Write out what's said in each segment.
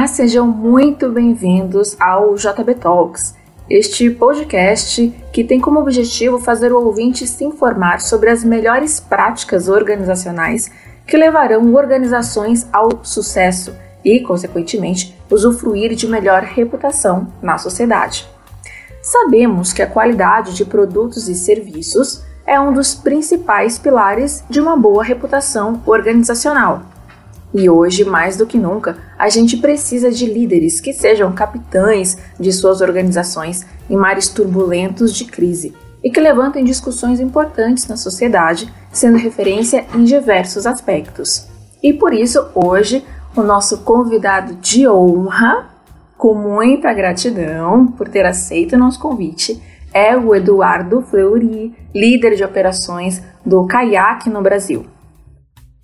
Olá, sejam muito bem-vindos ao JB Talks, este podcast que tem como objetivo fazer o ouvinte se informar sobre as melhores práticas organizacionais que levarão organizações ao sucesso e, consequentemente, usufruir de melhor reputação na sociedade. Sabemos que a qualidade de produtos e serviços é um dos principais pilares de uma boa reputação organizacional. E hoje, mais do que nunca, a gente precisa de líderes que sejam capitães de suas organizações em mares turbulentos de crise e que levantem discussões importantes na sociedade, sendo referência em diversos aspectos. E por isso, hoje, o nosso convidado de honra, com muita gratidão por ter aceito o nosso convite, é o Eduardo Fleury, líder de operações do Kayak no Brasil.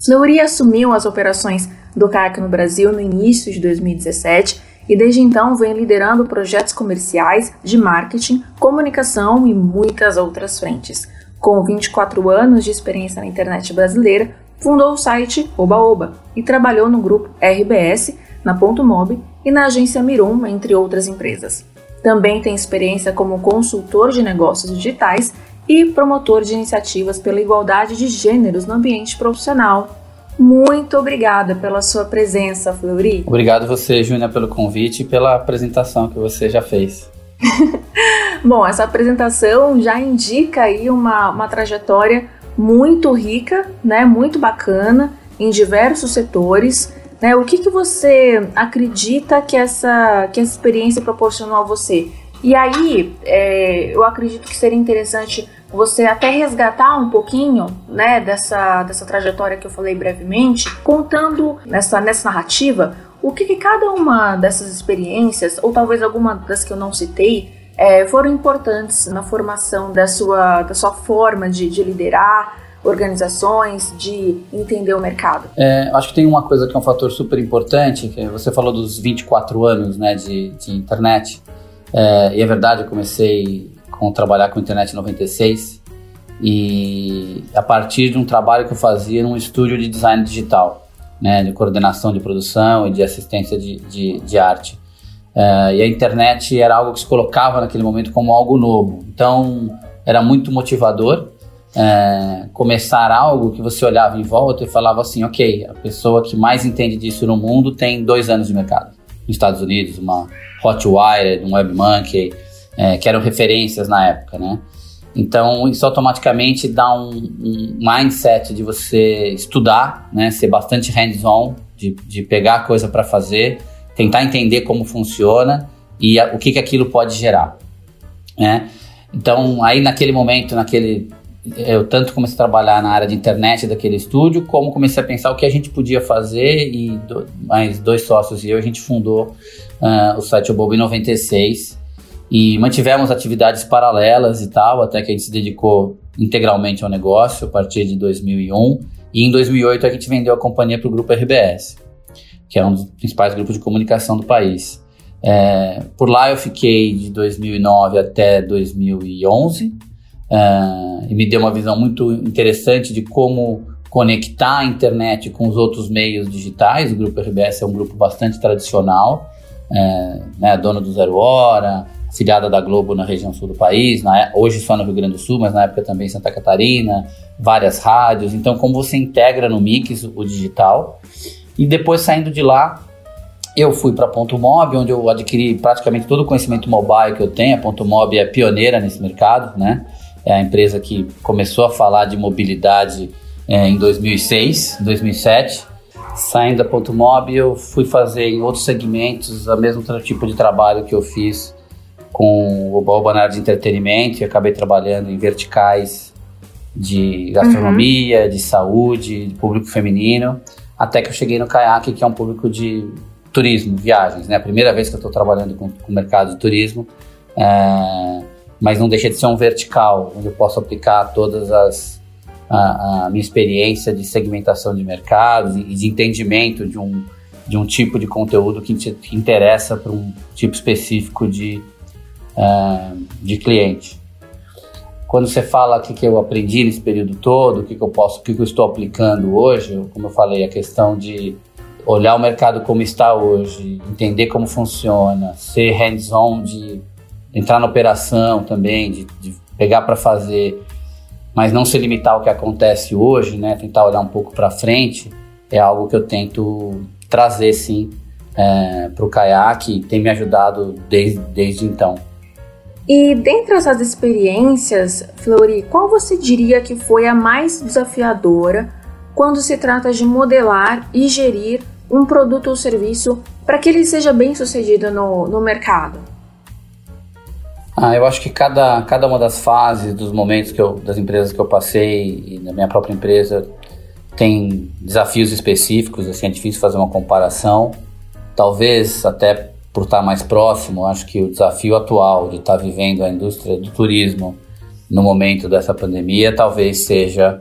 Fleury assumiu as operações do Kayak no Brasil no início de 2017 e desde então vem liderando projetos comerciais, de marketing, comunicação e muitas outras frentes. Com 24 anos de experiência na internet brasileira, fundou o site Oba Oba e trabalhou no grupo RBS, na Ponto Mob e na agência Mirum, entre outras empresas. Também tem experiência como consultor de negócios digitais e promotor de iniciativas pela igualdade de gêneros no ambiente profissional. Muito obrigada pela sua presença, Fleury. Obrigado você, Júnia, pelo convite e pela apresentação que você já fez. Bom, essa apresentação já indica aí uma, uma trajetória muito rica, né, muito bacana em diversos setores. Né? O que, que você acredita que essa, que essa experiência proporcionou a você? E aí, é, eu acredito que seria interessante você até resgatar um pouquinho, né, dessa, dessa trajetória que eu falei brevemente, contando nessa, nessa narrativa o que, que cada uma dessas experiências, ou talvez alguma das que eu não citei, é, foram importantes na formação da sua, da sua forma de, de liderar organizações, de entender o mercado? É, acho que tem uma coisa que é um fator super importante, que você falou dos 24 anos né, de, de internet, é, e é verdade, eu comecei com trabalhar com internet em 96 e a partir de um trabalho que eu fazia num estúdio de design digital, né, de coordenação de produção e de assistência de, de, de arte. Uh, e a internet era algo que se colocava naquele momento como algo novo. Então, era muito motivador uh, começar algo que você olhava em volta e falava assim: ok, a pessoa que mais entende disso no mundo tem dois anos de mercado. Nos Estados Unidos, uma Hotwire, um WebMonkey, uh, que eram referências na época, né? Então, isso automaticamente dá um, um mindset de você estudar, né? ser bastante hands-on, de, de pegar coisa para fazer tentar entender como funciona e a, o que, que aquilo pode gerar. Né? Então, aí naquele momento, naquele eu tanto comecei a trabalhar na área de internet daquele estúdio, como comecei a pensar o que a gente podia fazer e do, mais dois sócios e eu, a gente fundou uh, o site Obobo em 96 e mantivemos atividades paralelas e tal, até que a gente se dedicou integralmente ao negócio a partir de 2001 e em 2008 a gente vendeu a companhia para o grupo RBS que é um dos principais grupos de comunicação do país. É, por lá eu fiquei de 2009 até 2011 é, e me deu uma visão muito interessante de como conectar a internet com os outros meios digitais. O Grupo RBS é um grupo bastante tradicional, é, né, dono do Zero Hora, filiada da Globo na região sul do país, na, hoje só no Rio Grande do Sul, mas na época também em Santa Catarina, várias rádios. Então, como você integra no mix o digital e depois saindo de lá, eu fui para Ponto Mob, onde eu adquiri praticamente todo o conhecimento mobile que eu tenho. A Ponto Mob é pioneira nesse mercado, né? É a empresa que começou a falar de mobilidade é, em 2006, 2007. Saindo da Ponto Mob, eu fui fazer em outros segmentos o mesmo tipo de trabalho que eu fiz com o Oba na área de entretenimento e acabei trabalhando em verticais de gastronomia, uhum. de saúde, de público feminino até que eu cheguei no Kayak, que é um público de turismo, viagens, né? A primeira vez que eu estou trabalhando com, com, o mercado de turismo, é, mas não deixa de ser um vertical, onde eu posso aplicar todas as a, a minha experiência de segmentação de mercados e de entendimento de um de um tipo de conteúdo que te interessa para um tipo específico de, uh, de cliente quando você fala o que, que eu aprendi nesse período todo, o que, que eu posso, o que, que eu estou aplicando hoje, como eu falei, a questão de olhar o mercado como está hoje, entender como funciona, ser hands-on de entrar na operação também, de, de pegar para fazer, mas não se limitar ao que acontece hoje, né? Tentar olhar um pouco para frente é algo que eu tento trazer sim é, para o caiaque, tem me ajudado desde, desde então. E dentre essas experiências, Flori, qual você diria que foi a mais desafiadora quando se trata de modelar e gerir um produto ou serviço para que ele seja bem sucedido no, no mercado? Ah, eu acho que cada, cada uma das fases, dos momentos que eu, das empresas que eu passei e na minha própria empresa tem desafios específicos, assim, é difícil fazer uma comparação. Talvez até por estar mais próximo, acho que o desafio atual de estar vivendo a indústria do turismo no momento dessa pandemia talvez seja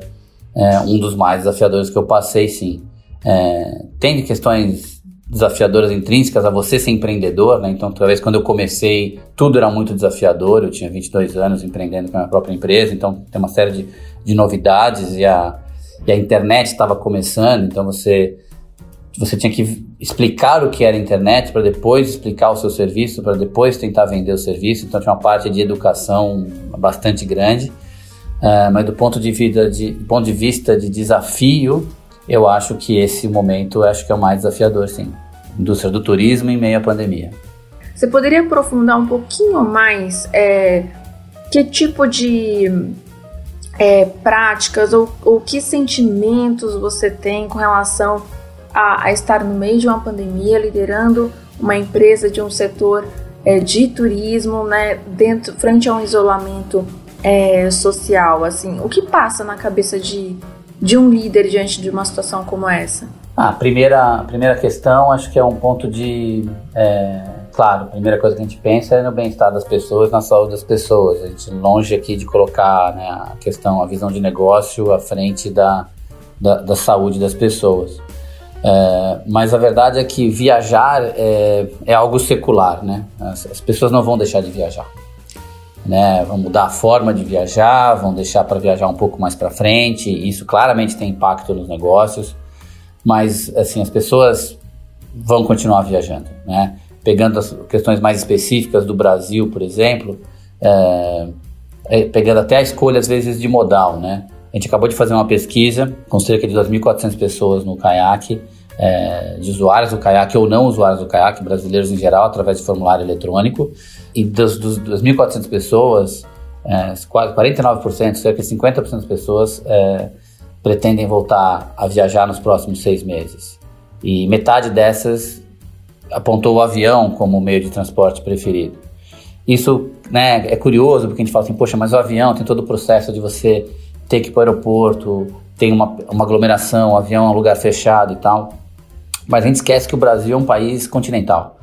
é, um dos mais desafiadores que eu passei, sim. É, tem questões desafiadoras intrínsecas a você ser empreendedor, né? Então, talvez quando eu comecei, tudo era muito desafiador. Eu tinha 22 anos empreendendo com a minha própria empresa, então tem uma série de, de novidades e a, e a internet estava começando, então você você tinha que explicar o que era internet para depois explicar o seu serviço, para depois tentar vender o serviço. Então tinha uma parte de educação bastante grande. Uh, mas do ponto de, vida de, ponto de vista de desafio, eu acho que esse momento acho que é o mais desafiador, sim. Indústria do turismo em meio à pandemia. Você poderia aprofundar um pouquinho mais é, que tipo de é, práticas ou, ou, que sentimentos você tem com relação a, a, estar no meio de uma pandemia, liderando uma empresa de um setor é, de turismo, né, dentro, frente a um isolamento é, social, assim, o que passa na cabeça de, de um líder diante de uma situação como essa? Ah, a primeira, a primeira questão acho que é um ponto de. É, claro, a primeira coisa que a gente pensa é no bem-estar das pessoas, na saúde das pessoas. A gente longe aqui de colocar né, a questão, a visão de negócio à frente da, da, da saúde das pessoas. É, mas a verdade é que viajar é, é algo secular, né? As, as pessoas não vão deixar de viajar né? Vão mudar a forma de viajar, vão deixar para viajar um pouco mais para frente. Isso claramente tem impacto nos negócios, mas assim as pessoas vão continuar viajando, né? Pegando as questões mais específicas do Brasil, por exemplo, é, é, pegando até a escolha às vezes de modal, né? A gente acabou de fazer uma pesquisa com cerca de 2.400 pessoas no caiaque, é, de usuários do caiaque ou não usuários do caiaque, brasileiros em geral, através de formulário eletrônico. E das, dos 2.400 pessoas, é, quase 49%, cerca de 50% das pessoas é, pretendem voltar a viajar nos próximos seis meses. E metade dessas apontou o avião como meio de transporte preferido. Isso né, é curioso, porque a gente fala assim, poxa, mas o avião tem todo o processo de você ter que ir para o aeroporto, tem uma, uma aglomeração, o avião é um lugar fechado e tal. Mas a gente esquece que o Brasil é um país continental.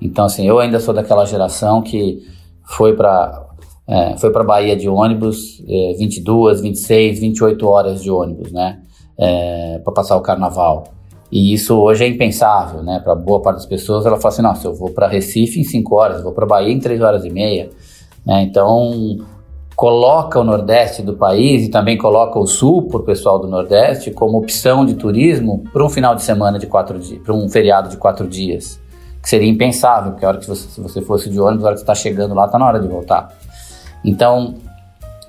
Então, assim, eu ainda sou daquela geração que foi para é, foi para Bahia de ônibus, é, 22, 26, 28 horas de ônibus, né? É, para passar o carnaval. E isso hoje é impensável, né? Para boa parte das pessoas, ela fala assim: nossa, eu vou para Recife em 5 horas, vou para Bahia em 3 horas e meia. Né? Então, coloca o Nordeste do país e também coloca o Sul, o pessoal do Nordeste, como opção de turismo para um final de semana de quatro dias, para um feriado de quatro dias. Que seria impensável, porque a hora que você, se você fosse de ônibus, a hora que você está chegando lá, está na hora de voltar. Então,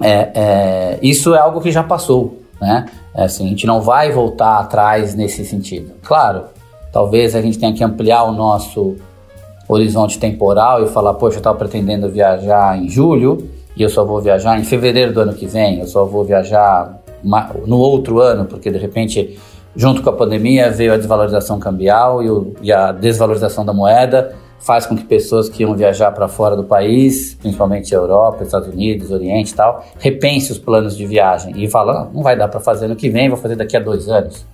é, é, isso é algo que já passou, né? É assim, a gente não vai voltar atrás nesse sentido. Claro, talvez a gente tenha que ampliar o nosso horizonte temporal e falar, poxa, eu estava pretendendo viajar em julho, e eu só vou viajar em fevereiro do ano que vem, eu só vou viajar no outro ano, porque de repente, junto com a pandemia, veio a desvalorização cambial e, o, e a desvalorização da moeda faz com que pessoas que iam viajar para fora do país, principalmente Europa, Estados Unidos, Oriente e tal, repense os planos de viagem e fala, não vai dar para fazer no que vem, vou fazer daqui a dois anos,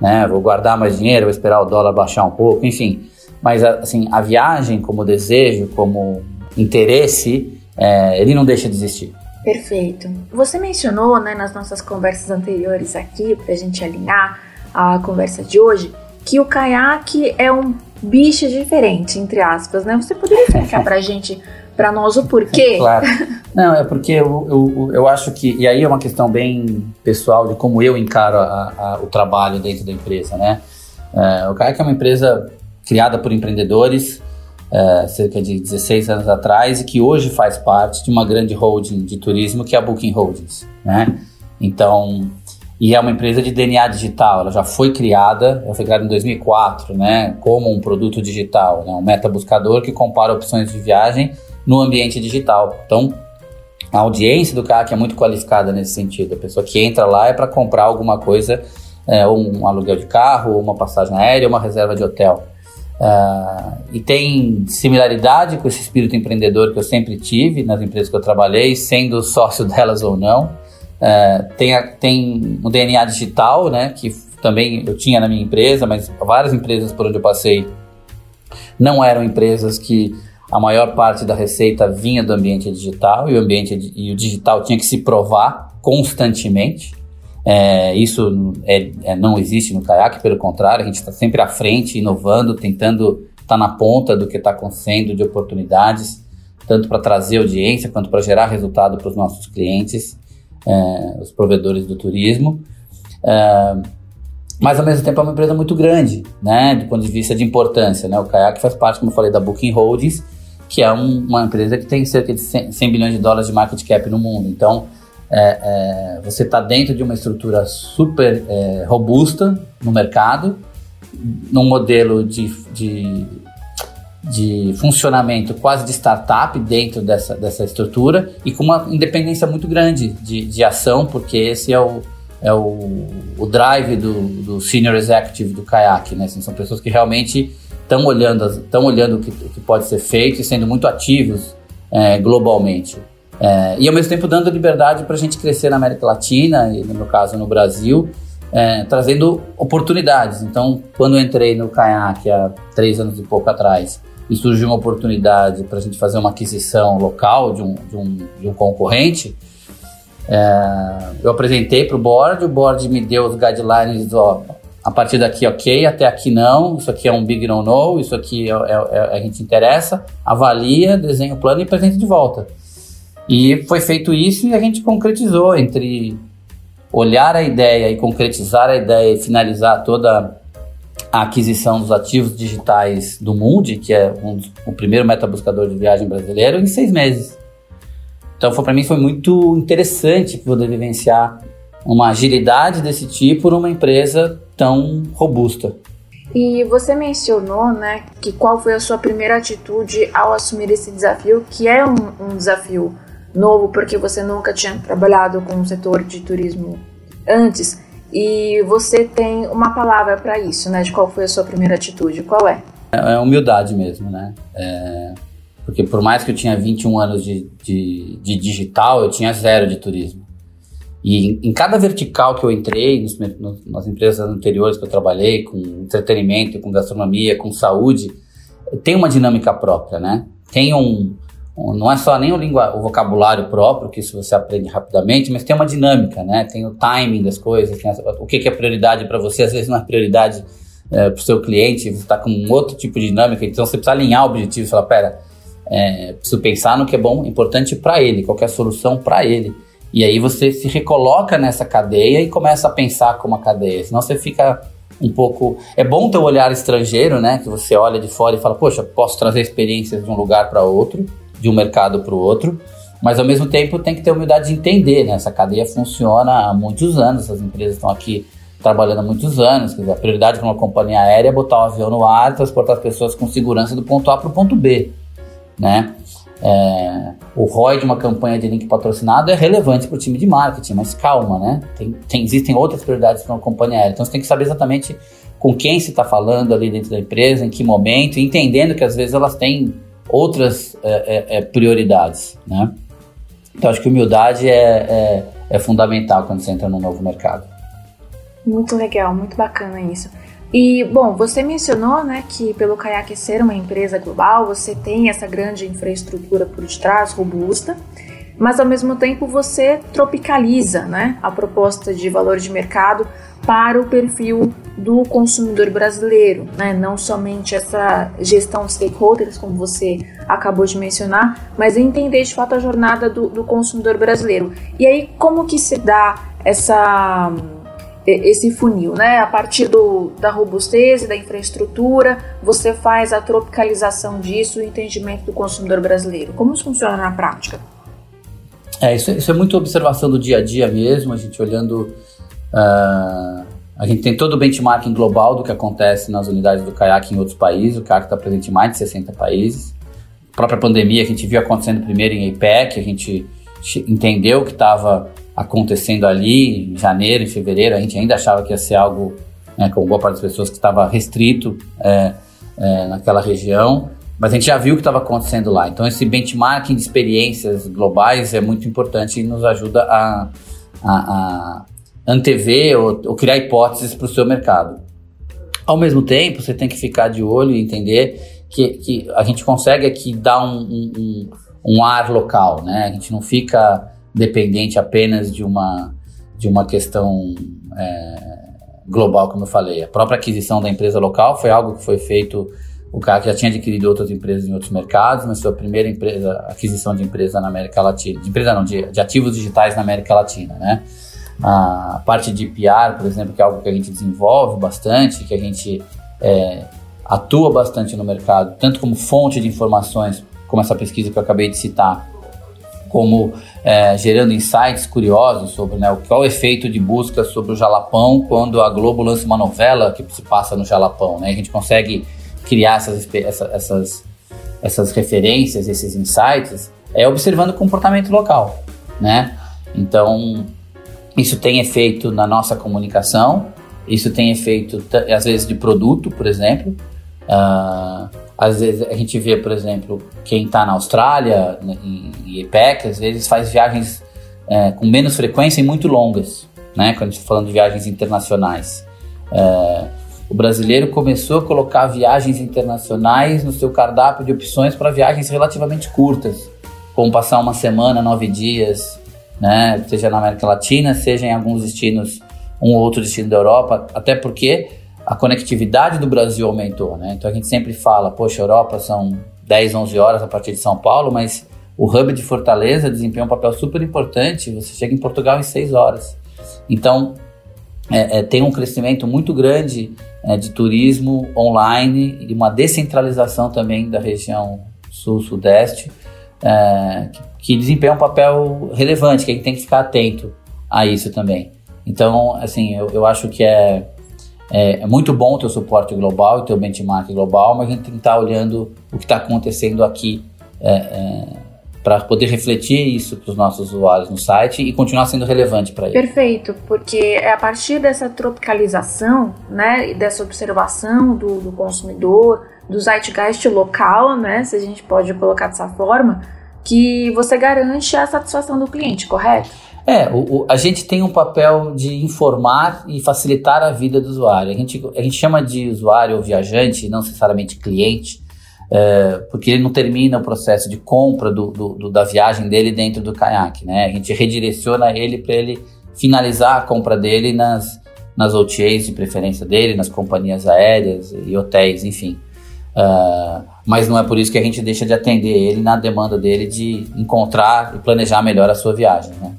né? Vou guardar mais dinheiro, vou esperar o dólar baixar um pouco, enfim. Mas assim, a viagem como desejo, como interesse, é, ele não deixa de existir. Perfeito. Você mencionou né, nas nossas conversas anteriores aqui, para a gente alinhar a conversa de hoje, que o caiaque é um bicho diferente, entre aspas, né? Você poderia explicar para a gente, para nós, o porquê? Claro. Não, é porque eu, eu, eu acho que, e aí é uma questão bem pessoal de como eu encaro a, a, o trabalho dentro da empresa, né? É, o Kayak é uma empresa criada por empreendedores é, cerca de 16 anos atrás e que hoje faz parte de uma grande holding de turismo que é a Booking Holdings, né? Então, e é uma empresa de DNA digital, ela já foi criada, ela foi criada em 2004, né, como um produto digital, né, um meta buscador que compara opções de viagem no ambiente digital. Então, a audiência do CAC é muito qualificada nesse sentido. A pessoa que entra lá é para comprar alguma coisa, é, um aluguel de carro, uma passagem aérea, uma reserva de hotel. Uh, e tem similaridade com esse espírito empreendedor que eu sempre tive nas empresas que eu trabalhei, sendo sócio delas ou não. Uh, tem, a, tem um DNA digital, né, que também eu tinha na minha empresa, mas várias empresas por onde eu passei não eram empresas que a maior parte da receita vinha do ambiente digital e o ambiente e o digital tinha que se provar constantemente. É, isso é, é, não existe no caiaque, pelo contrário, a gente está sempre à frente, inovando, tentando estar tá na ponta do que está acontecendo de oportunidades, tanto para trazer audiência quanto para gerar resultado para os nossos clientes, é, os provedores do turismo. É, mas ao mesmo tempo é uma empresa muito grande, né, do ponto de vista de importância. Né? O Kayak faz parte, como eu falei, da Booking Holdings, que é um, uma empresa que tem cerca de 100, 100 bilhões de dólares de market cap no mundo. Então, é, é, você está dentro de uma estrutura super é, robusta no mercado, num modelo de, de, de, funcionamento quase de startup dentro dessa, dessa estrutura e com uma independência muito grande de, de ação, porque esse é o, é o, o drive do, do senior executive do Kayak, né? Assim, são pessoas que realmente estão olhando, olhando o que, o que pode ser feito e sendo muito ativos é, globalmente. É, e ao mesmo tempo dando liberdade para a gente crescer na América Latina e no meu caso no Brasil, é, trazendo oportunidades. Então, quando eu entrei no Kayak há três anos e pouco atrás e surgiu uma oportunidade para a gente fazer uma aquisição local de um, de um, de um concorrente, é, eu apresentei para o board, o board me deu os guidelines, a partir daqui ok, até aqui não, isso aqui é um big no-no, isso aqui é, é, é, a gente interessa, avalia, desenha o plano e apresenta de volta. E foi feito isso e a gente concretizou entre olhar a ideia e concretizar a ideia e finalizar toda a aquisição dos ativos digitais do Mundi, que é um o primeiro metabuscador de viagem brasileiro, em seis meses. Então, para mim, foi muito interessante poder vivenciar uma agilidade desse tipo numa empresa tão robusta. E você mencionou, né, que qual foi a sua primeira atitude ao assumir esse desafio, que é um, um desafio novo porque você nunca tinha trabalhado com o setor de turismo antes e você tem uma palavra para isso, né? De qual foi a sua primeira atitude? Qual é? É, é humildade mesmo, né? É, porque por mais que eu tinha 21 anos de, de, de digital, eu tinha zero de turismo. E em, cada vertical que eu entrei, nos, nas empresas anteriores que eu trabalhei, com entretenimento, com gastronomia, com saúde, tem uma dinâmica própria, né? Tem um, não é só nem o, o vocabulário próprio, que isso você aprende rapidamente, mas tem uma dinâmica, né? Tem o timing das coisas, o que, é prioridade para você, às vezes não é prioridade é, para o seu cliente, você está com um outro tipo de dinâmica, então você precisa alinhar objetivos e falar, pera, é, preciso pensar no que é bom, importante para ele, qual é solução para ele. E aí você se recoloca nessa cadeia e começa a pensar como a cadeia, senão você fica um pouco. É bom ter o um olhar estrangeiro, né? Que você olha de fora e fala, poxa, posso trazer experiências de um lugar para outro de um mercado para o outro, mas ao mesmo tempo tem que ter humildade de entender, né? Essa cadeia funciona há muitos anos, as empresas estão aqui trabalhando há muitos anos, quer dizer, a prioridade para uma companhia aérea é botar um avião no ar e transportar as pessoas com segurança do ponto A para o ponto B, né? É, o ROI de uma campanha de link patrocinado é relevante para o time de marketing, mas calma, né? Tem, tem, existem outras prioridades para uma companhia aérea, então você tem que saber exatamente com quem se está falando ali dentro da empresa, em que momento, entendendo que às vezes elas têm outras é, é, é, prioridades, né? Então acho que humildade é, é, é, fundamental quando você entra no novo mercado. Muito legal, muito bacana isso. E bom, você mencionou, né, que pelo Kayak ser uma empresa global, você tem essa grande infraestrutura por detrás, robusta, mas ao mesmo tempo você tropicaliza, né, a proposta de valor de mercado para o perfil do consumidor brasileiro, né? não somente essa gestão de stakeholders, como você acabou de mencionar, mas entender de fato a jornada do, do consumidor brasileiro. E aí, como que se dá essa esse funil, né? A partir do, da robustez e da infraestrutura, você faz a tropicalização disso, o entendimento do consumidor brasileiro. Como isso funciona na prática? É, isso, isso é muito observação do dia a dia mesmo, a gente olhando. Uh, a gente tem todo o benchmarking global do que acontece nas unidades do caiaque em outros países. O caiaque está presente em mais de 60 países. A própria pandemia a gente viu acontecendo primeiro em APEC, a gente entendeu o que estava acontecendo ali em janeiro, em fevereiro. A gente ainda achava que ia ser algo, né, com boa parte das pessoas, que estava restrito é, é, naquela região. Mas a gente já viu o que estava acontecendo lá. Então, esse benchmarking de experiências globais é muito importante e nos ajuda a, a, a antever ou, ou criar hipóteses para o seu mercado. Ao mesmo tempo, você tem que ficar de olho e entender que, que a gente consegue aqui dar um, um, um ar local, né? A gente não fica dependente apenas de uma, de uma questão é, global, como eu falei. A própria aquisição da empresa local foi algo que foi feito o cara já tinha adquirido outras empresas em outros mercados, mas foi a primeira empresa, aquisição de empresa na América Latina, de empresa não, de, de ativos digitais na América Latina, né? A parte de PR, por exemplo, que é algo que a gente desenvolve bastante, que a gente é, atua bastante no mercado, tanto como fonte de informações, como essa pesquisa que eu acabei de citar, como é, gerando insights curiosos sobre né, qual é o efeito de busca sobre o Jalapão quando a Globo lança uma novela que se passa no Jalapão. Né? A gente consegue criar essas, essas, essas referências, esses insights, é observando o comportamento local. Né? Então, isso tem efeito na nossa comunicação, isso tem efeito, às vezes, de produto, por exemplo. Uh, às vezes a gente vê, por exemplo, quem está na Austrália, né, em, em às vezes faz viagens é, com menos frequência e muito longas, né? Quando a gente está falando de viagens internacionais. É, o brasileiro começou a colocar viagens internacionais no seu cardápio de opções para viagens relativamente curtas, como passar uma semana, nove dias, né? Seja na América Latina, seja em alguns destinos, um ou outro destino da Europa, até porque a conectividade do Brasil aumentou, né? Então a gente sempre fala, poxa, Europa são 10, 11 horas a partir de São Paulo, mas o hub de Fortaleza desempenha um papel super importante. Você chega em Portugal em 6 horas. Então é, é, tem um crescimento muito grande é, de turismo online e uma descentralização também da região sul-sudeste, é, que, que desempenha um papel relevante, que a gente tem que ficar atento a isso também. Então, assim, eu, eu acho que é é, é muito bom ter o suporte global e ter o benchmark global, mas a gente tem que estar olhando o que está acontecendo aqui é, é, para poder refletir isso para os nossos usuários no site e continuar sendo relevante para eles. Perfeito, porque é a partir dessa tropicalização, né, dessa observação do, do consumidor, do zeitgeist local, né, se a gente pode colocar dessa forma, que você garante a satisfação do cliente, correto? É, o, o, a gente tem um papel de informar e facilitar a vida do usuário. A gente, a gente chama de usuário ou viajante, não necessariamente cliente, é, porque ele não termina o processo de compra do, do, do, da viagem dele dentro do caiaque. Né? A gente redireciona ele para ele finalizar a compra dele nas, nas OTAs de preferência dele, nas companhias aéreas e hotéis, enfim. Uh, mas não é por isso que a gente deixa de atender ele na demanda dele de encontrar e planejar melhor a sua viagem. Né?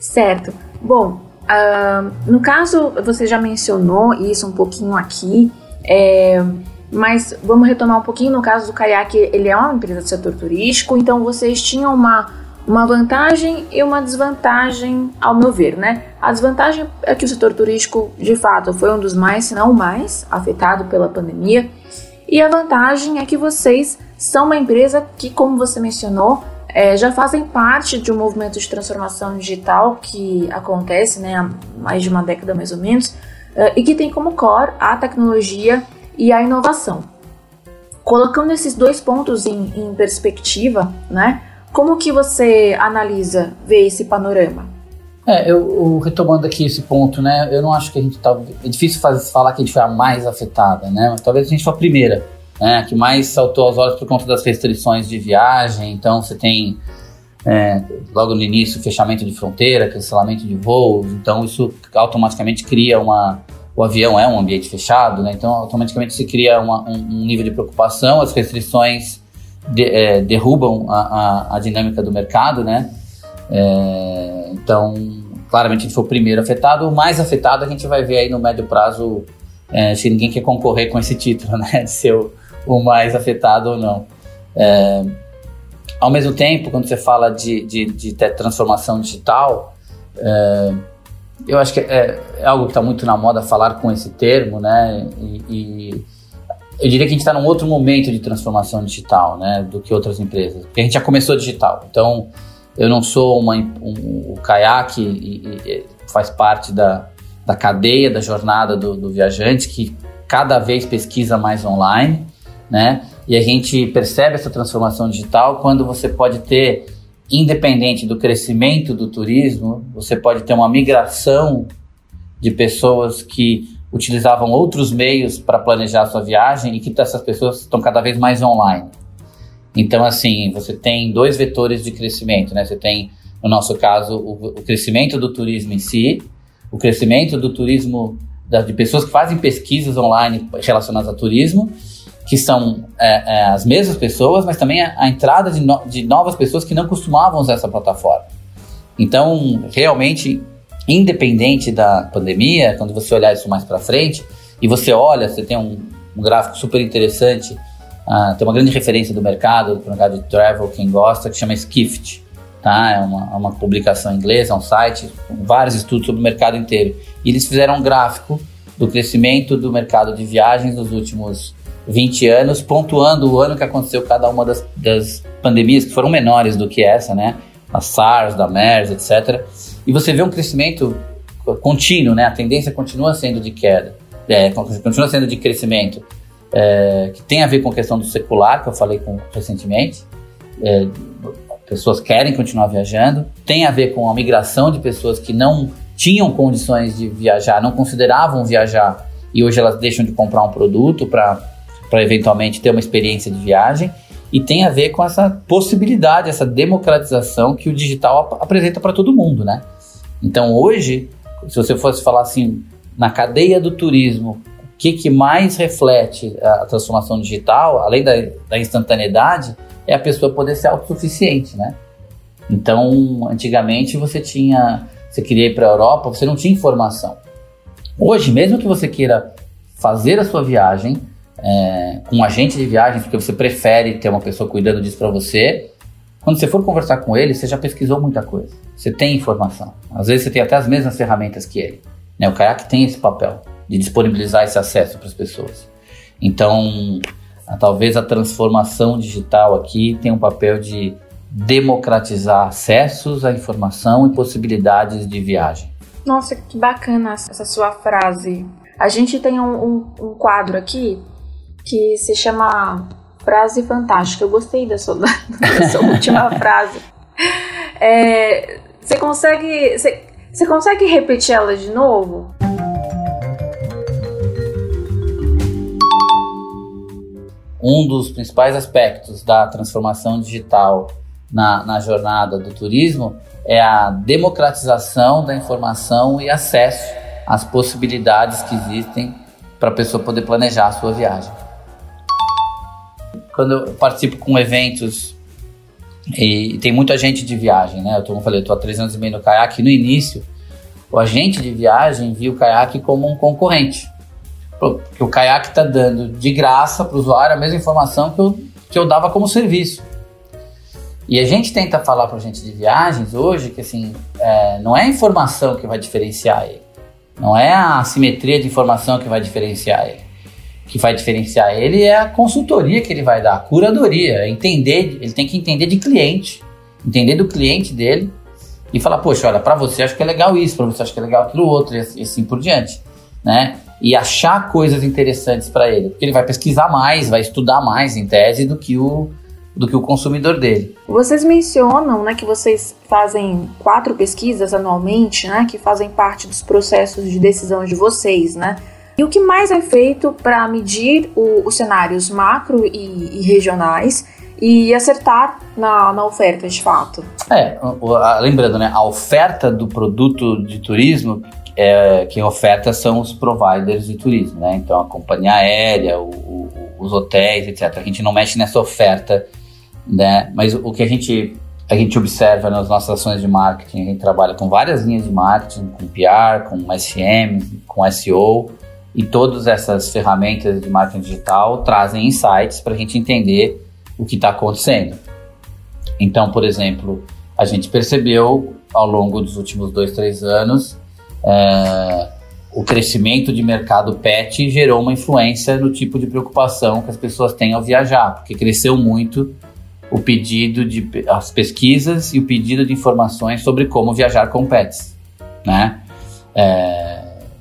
Certo. Bom, uh, no caso, você já mencionou isso um pouquinho aqui, é, mas vamos retomar um pouquinho. No caso do Kayak, ele é uma empresa do setor turístico, então vocês tinham uma, uma vantagem e uma desvantagem, ao meu ver, né? A desvantagem é que o setor turístico, de fato, foi um dos mais, se não o mais, afetado pela pandemia. E a vantagem é que vocês são uma empresa que, como você mencionou, é, já fazem parte de um movimento de transformação digital que acontece né, há mais de uma década mais ou menos é, e que tem como core a tecnologia e a inovação. Colocando esses dois pontos em, em perspectiva, né, como que você analisa, vê esse panorama? É, eu, eu, retomando aqui esse ponto, né? Eu não acho que a gente tá. É difícil fazer, falar que a gente foi a mais afetada, né? Talvez a gente foi a primeira né, que mais saltou aos olhos por conta das restrições de viagem. Então, você tem é, logo no início fechamento de fronteira, cancelamento de voos. Então, isso automaticamente cria uma. O avião é um ambiente fechado, né? Então, automaticamente se cria uma, um, um, nível de preocupação. As restrições de, é, derrubam a, a, a, dinâmica do mercado, né? É, então, claramente a gente foi o primeiro afetado. O mais afetado a gente vai ver aí no médio prazo, é, se ninguém quer concorrer com esse título, né? De ser o, o mais afetado ou não. É, ao mesmo tempo, quando você fala de, de, de transformação digital, é, eu acho que é, é algo que está muito na moda falar com esse termo, né? E, e eu diria que a gente está num outro momento de transformação digital, né? Do que outras empresas. Porque a gente já começou digital. Então, eu não sou uma, um, o caiaque e, e faz parte da, da cadeia, da jornada do, do viajante, que cada vez pesquisa mais online, né? E a gente percebe essa transformação digital quando você pode ter independente do crescimento do turismo, você pode ter uma migração de pessoas que utilizavam outros meios para planejar a sua viagem e que essas pessoas estão cada vez mais online. Então, assim, você tem dois vetores de crescimento, né? Você tem, no nosso caso, o, o crescimento do turismo em si, o crescimento do turismo de pessoas que fazem pesquisas online relacionadas a turismo que são é, é, as mesmas pessoas, mas também a, a entrada de, no, de novas pessoas que não costumavam usar essa plataforma. Então, realmente, independente da pandemia, quando você olhar isso mais para frente, e você olha, você tem um, um gráfico super interessante, uh, tem uma grande referência do mercado, do mercado de travel, quem gosta, que chama Skift. Tá? É uma, é uma publicação inglesa, é um site com vários estudos sobre o mercado inteiro. E eles fizeram um gráfico do crescimento do mercado de viagens nos últimos 20 anos, pontuando o ano que aconteceu cada uma das, das pandemias, que foram menores do que essa, né? A SARS, da MERS, etc. E você vê um crescimento contínuo, né? A tendência continua sendo de queda, é, continua sendo de crescimento, é, que tem a ver com a questão do secular, que eu falei com, recentemente. É, pessoas querem continuar viajando, tem a ver com a migração de pessoas que não tinham condições de viajar, não consideravam viajar e hoje elas deixam de comprar um produto para para eventualmente ter uma experiência de viagem e tem a ver com essa possibilidade, essa democratização que o digital ap apresenta para todo mundo, né? Então hoje, se você fosse falar assim, na cadeia do turismo, o que, que mais reflete a transformação digital, além da, da instantaneidade, é a pessoa poder ser autossuficiente, né? Então, antigamente você tinha, você queria ir para a Europa, você não tinha informação. Hoje, mesmo que você queira fazer a sua viagem, é, com um agente de viagem, porque você prefere ter uma pessoa cuidando disso para você. Quando você for conversar com ele, você já pesquisou muita coisa. Você tem informação. Às vezes você tem até as mesmas ferramentas que ele. Né? O Kayak tem esse papel de disponibilizar esse acesso para as pessoas. Então, talvez a transformação digital aqui tenha um papel de democratizar acessos à informação e possibilidades de viagem. Nossa, que bacana essa sua frase. A gente tem um, um, um quadro aqui que se chama Frase Fantástica. Eu gostei da sua, da sua última frase. É, você consegue. Você, você consegue repetir ela de novo? Um dos principais aspectos da transformação digital na, na jornada do turismo é a democratização da informação e acesso às possibilidades que existem para a pessoa poder planejar a sua viagem quando eu participo com eventos e, e tem muita gente de viagem, né? Eu, tô, como falei, eu tô há três anos e meio no caiaque. No início, o agente de viagem via o caiaque como um concorrente. Porque o caiaque está dando de graça para o usuário a mesma informação que eu, que eu dava como serviço. E a gente tenta falar para gente de viagens hoje que assim, é, não é a informação que vai diferenciar ele. Não é a simetria de informação que vai diferenciar ele que vai diferenciar ele é a consultoria que ele vai dar, a curadoria, é entender, ele tem que entender de cliente, entender do cliente dele e falar, poxa, olha, para você acho que é legal isso, para você acho que é legal aquilo outro e assim por diante, né? E achar coisas interessantes para ele, porque ele vai pesquisar mais, vai estudar mais em tese do que o do que o consumidor dele. Vocês mencionam, né, que vocês fazem quatro pesquisas anualmente, né, que fazem parte dos processos de decisão de vocês, né? E o que mais é feito para medir o, os cenários macro e, e, regionais e acertar na, na oferta de fato? É, lembrando, né, a oferta do produto de turismo, é, quem oferta são os providers de turismo, né? Então a companhia aérea, o, o, os hotéis, etc. A gente não mexe nessa oferta, né? Mas o que a gente a gente observa nas nossas ações de marketing, a gente trabalha com várias linhas de marketing, com PR, com SM, com SEO, e todas essas ferramentas de marketing digital trazem insights para a gente entender o que está acontecendo. Então, por exemplo, a gente percebeu ao longo dos últimos dois, três anos é, o crescimento de mercado pet gerou uma influência no tipo de preocupação que as pessoas têm ao viajar, porque cresceu muito o pedido de as pesquisas e o pedido de informações sobre como viajar com pets, né? É,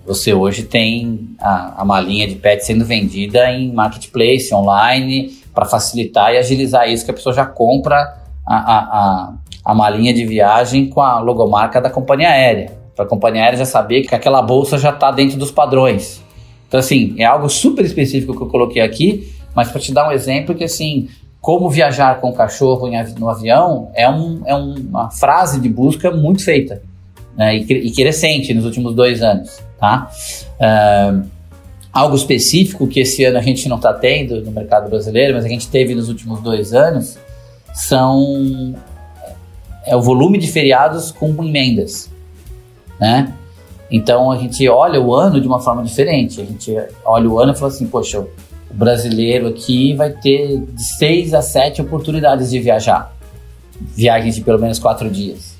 você hoje tem a, a malinha de pets sendo vendida em marketplace, online, para facilitar e agilizar isso, que a pessoa já compra a, a, a, a malinha de viagem com a logomarca da companhia aérea, para a companhia aérea já saber que aquela bolsa já está dentro dos padrões. Então, assim, é algo super específico que eu coloquei aqui, mas para te dar um exemplo que, assim, como viajar com o cachorro no avião é, um, é uma frase de busca muito feita né, e, crescente nos últimos dois anos. Tá? Uh, algo específico que esse ano a gente não está tendo no mercado brasileiro, mas a gente teve nos últimos dois anos, são é o volume de feriados com emendas. Né? Então a gente olha o ano de uma forma diferente. A gente olha o ano e fala assim, poxa, o brasileiro aqui vai ter de seis a sete oportunidades de viajar. Viagens de pelo menos quatro dias.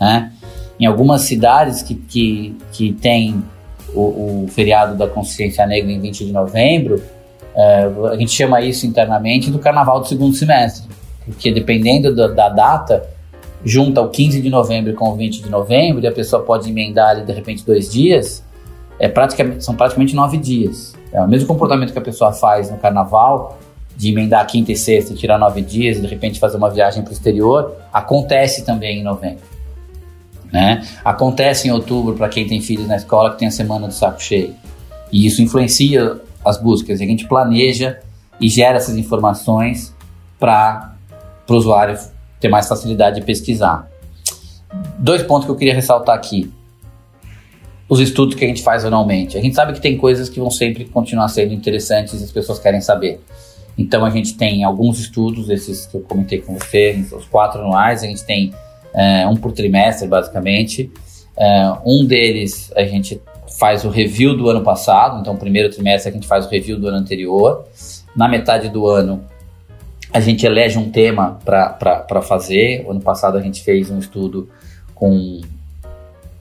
Né? Em algumas cidades que, que, que tem o, o feriado da consciência negra em 20 de novembro, é, a gente chama isso internamente do carnaval do segundo semestre. Porque dependendo da, da data, junta o 15 de novembro com o 20 de novembro e a pessoa pode emendar ali de repente dois dias, é praticamente, são praticamente nove dias. É o mesmo comportamento que a pessoa faz no carnaval, de emendar quinta e sexta tirar nove dias e de repente fazer uma viagem para o exterior, acontece também em novembro. Né? Acontece em outubro para quem tem filhos na escola que tem a semana do saco cheio. E isso influencia as buscas. A gente planeja e gera essas informações para o usuário ter mais facilidade de pesquisar. Dois pontos que eu queria ressaltar aqui os estudos que a gente faz anualmente. A gente sabe que tem coisas que vão sempre continuar sendo interessantes e as pessoas querem saber. Então a gente tem alguns estudos, esses que eu comentei com você, os quatro anuais, a gente tem é, um por trimestre, basicamente. É, um deles a gente faz o review do ano passado, então primeiro trimestre a gente faz o review do ano anterior. Na metade do ano a gente elege um tema para fazer. O ano passado a gente fez um estudo com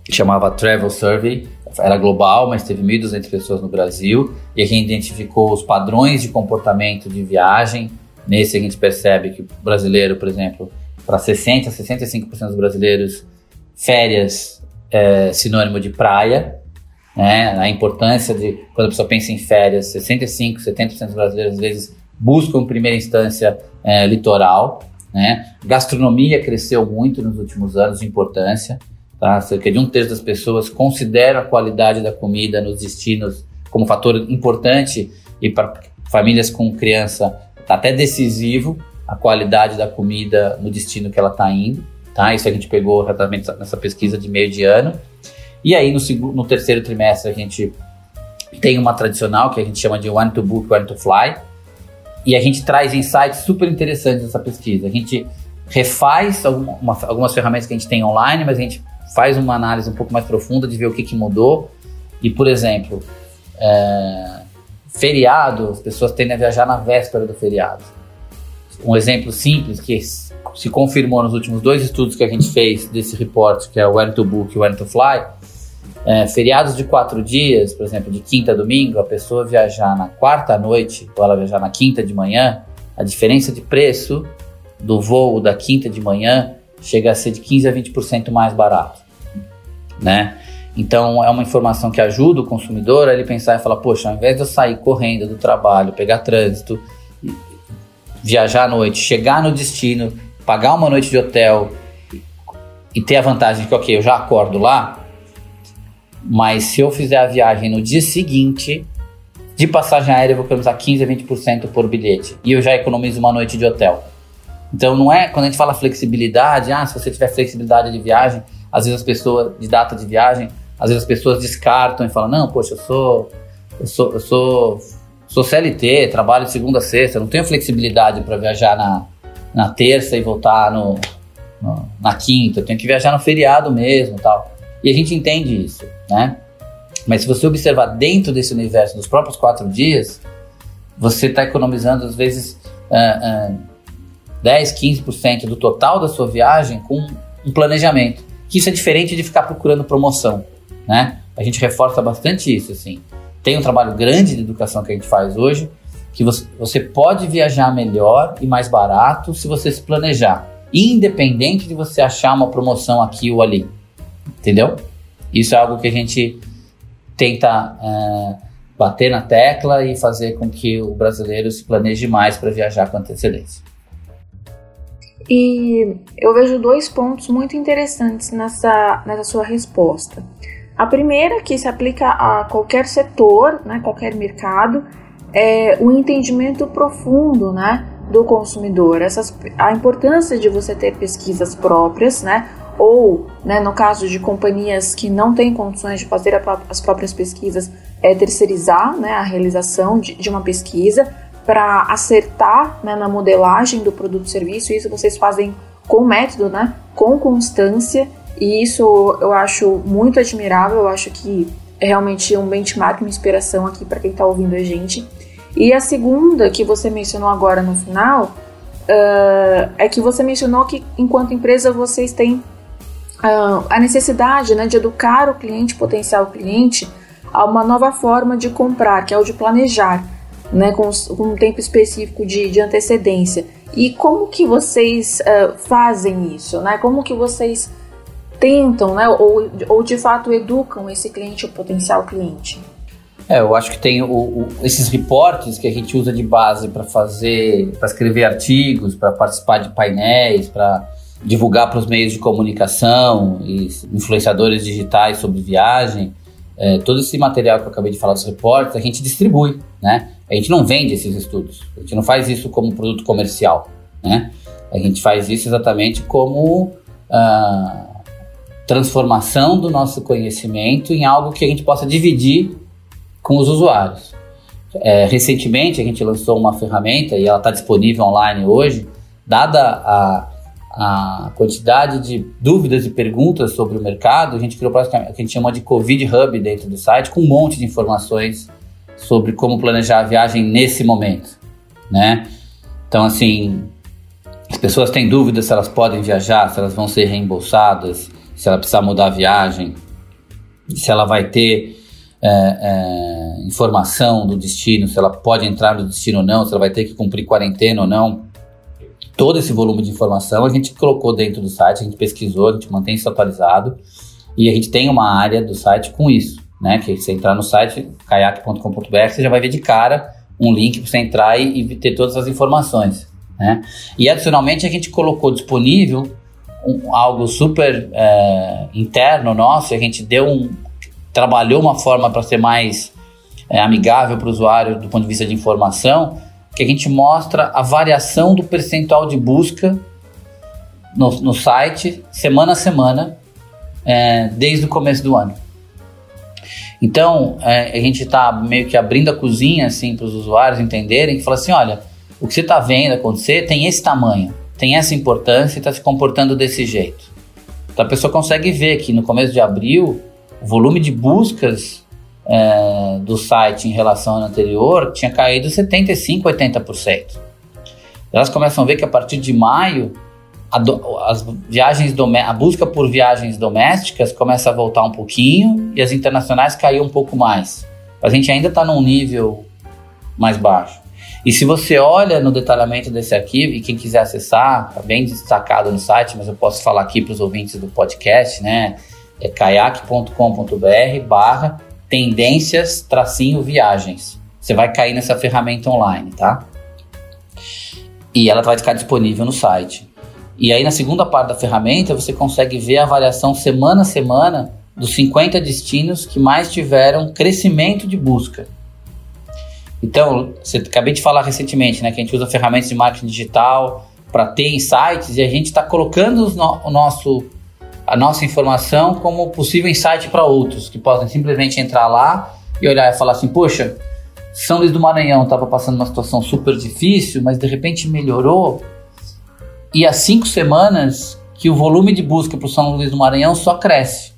chamava Travel Survey, era global, mas teve 1.200 pessoas no Brasil, e a gente identificou os padrões de comportamento de viagem. Nesse a gente percebe que o brasileiro, por exemplo, para 60%, 65% dos brasileiros, férias é sinônimo de praia, né? A importância de, quando a pessoa pensa em férias, 65%, 70% dos brasileiros às vezes buscam em primeira instância é, litoral, né? Gastronomia cresceu muito nos últimos anos de importância. Tá? Cerca de um terço das pessoas considera a qualidade da comida nos destinos como fator importante e para famílias com criança tá até decisivo a qualidade da comida no destino que ela está indo. Tá? Isso a gente pegou exatamente nessa pesquisa de meio de ano. E aí no, segundo, no terceiro trimestre a gente tem uma tradicional que a gente chama de One to Book, One to Fly. E a gente traz insights super interessantes nessa pesquisa. A gente refaz alguma, algumas ferramentas que a gente tem online, mas a gente faz uma análise um pouco mais profunda de ver o que, que mudou. E, por exemplo, é, feriado, as pessoas tendem a viajar na véspera do feriado. Um exemplo simples que se confirmou nos últimos dois estudos que a gente fez desse report, que é o When to Book e o When to Fly, é, feriados de quatro dias, por exemplo, de quinta a domingo, a pessoa viajar na quarta à noite ou ela viajar na quinta de manhã, a diferença de preço do voo da quinta de manhã chega a ser de 15 a 20% mais barato né? Então é uma informação que ajuda o consumidor a ele pensar e falar, poxa, ao invés de eu sair correndo do trabalho, pegar trânsito, viajar à noite, chegar no destino, pagar uma noite de hotel e ter a vantagem de que, ok, eu já acordo lá, mas se eu fizer a viagem no dia seguinte, de passagem aérea eu vou economizar 15 a 20% por bilhete e eu já economizo uma noite de hotel. Então não é, quando a gente fala flexibilidade, ah, se você tiver flexibilidade de viagem, às vezes as pessoas, de data de viagem, às vezes as pessoas descartam e falam, não, poxa, eu sou, eu sou, eu sou, sou CLT, trabalho de segunda a sexta, não tenho flexibilidade para viajar na, na terça e voltar no, no, na quinta, eu tenho que viajar no feriado mesmo tal. E a gente entende isso, né? Mas se você observar dentro desse universo dos próprios quatro dias, você está economizando às vezes uh, uh, 10, 15% do total da sua viagem com um planejamento. Que isso é diferente de ficar procurando promoção, né? A gente reforça bastante isso, assim. Tem um trabalho grande de educação que a gente faz hoje, que você, você pode viajar melhor e mais barato se você se planejar, independente de você achar uma promoção aqui ou ali, entendeu? Isso é algo que a gente tenta é, bater na tecla e fazer com que o brasileiro se planeje mais para viajar com antecedência. E eu vejo dois pontos muito interessantes nessa, nessa sua resposta. A primeira, que se aplica a qualquer setor, né, qualquer mercado, é o entendimento profundo né, do consumidor. Essas, a importância de você ter pesquisas próprias, né, ou, né, no caso de companhias que não têm condições de fazer as próprias pesquisas, é terceirizar né, a realização de, de uma pesquisa para acertar né, na modelagem do produto e serviço. Isso vocês fazem com método, né, com constância, e isso eu acho muito admirável. Eu acho que é realmente um benchmark, uma inspiração aqui para quem está ouvindo a gente. E a segunda que você mencionou agora no final uh, é que você mencionou que enquanto empresa vocês têm uh, a necessidade né, de educar o cliente, potencial cliente, a uma nova forma de comprar, que é o de planejar, né, com, com um tempo específico de, de antecedência. E como que vocês uh, fazem isso? Né? Como que vocês tentam, né, ou, ou de fato educam esse cliente, o potencial cliente? É, eu acho que tem o, o, esses reportes que a gente usa de base para fazer, para escrever artigos, para participar de painéis, para divulgar para os meios de comunicação e influenciadores digitais sobre viagem. É, todo esse material que eu acabei de falar dos reportes, a gente distribui, né? A gente não vende esses estudos, a gente não faz isso como produto comercial, né? A gente faz isso exatamente como ah, transformação do nosso conhecimento em algo que a gente possa dividir com os usuários. É, recentemente a gente lançou uma ferramenta e ela está disponível online hoje, dada a, a quantidade de dúvidas e perguntas sobre o mercado, a gente criou o que a gente chama de Covid Hub dentro do site, com um monte de informações sobre como planejar a viagem nesse momento, né? Então, assim, as pessoas têm dúvidas se elas podem viajar, se elas vão ser reembolsadas, se ela precisar mudar a viagem, se ela vai ter é, é, informação do destino, se ela pode entrar no destino ou não, se ela vai ter que cumprir quarentena ou não. Todo esse volume de informação a gente colocou dentro do site, a gente pesquisou, a gente mantém isso atualizado e a gente tem uma área do site com isso, né? Que você entrar no site kayak.com.br, você já vai ver de cara um link para você entrar e, e ter todas as informações, né? E adicionalmente a gente colocou disponível um, algo super é, interno nosso, a gente deu um, trabalhou uma forma para ser mais é, amigável para o usuário do ponto de vista de informação, que a gente mostra a variação do percentual de busca no, no site, semana a semana, é, desde o começo do ano. Então, é, a gente está meio que abrindo a cozinha assim, para os usuários entenderem, que fala assim, olha, o que você está vendo acontecer tem esse tamanho tem essa importância e está se comportando desse jeito. Então a pessoa consegue ver que no começo de abril o volume de buscas é, do site em relação ao anterior tinha caído 75%, 80%. Elas começam a ver que a partir de maio a, do, as viagens a busca por viagens domésticas começa a voltar um pouquinho e as internacionais caiu um pouco mais. A gente ainda está num nível mais baixo. E se você olha no detalhamento desse arquivo, e quem quiser acessar, está bem destacado no site, mas eu posso falar aqui para os ouvintes do podcast, né? É kayak.com.br barra tendências tracinho viagens. Você vai cair nessa ferramenta online, tá? E ela vai ficar disponível no site. E aí na segunda parte da ferramenta você consegue ver a avaliação semana a semana dos 50 destinos que mais tiveram crescimento de busca. Então, você acabei de falar recentemente, né, que a gente usa ferramentas de marketing digital para ter insights e a gente está colocando o nosso, a nossa informação como possível insight para outros que podem simplesmente entrar lá e olhar e falar assim, poxa, São Luís do Maranhão estava passando uma situação super difícil, mas de repente melhorou e há cinco semanas que o volume de busca para o São Luís do Maranhão só cresce.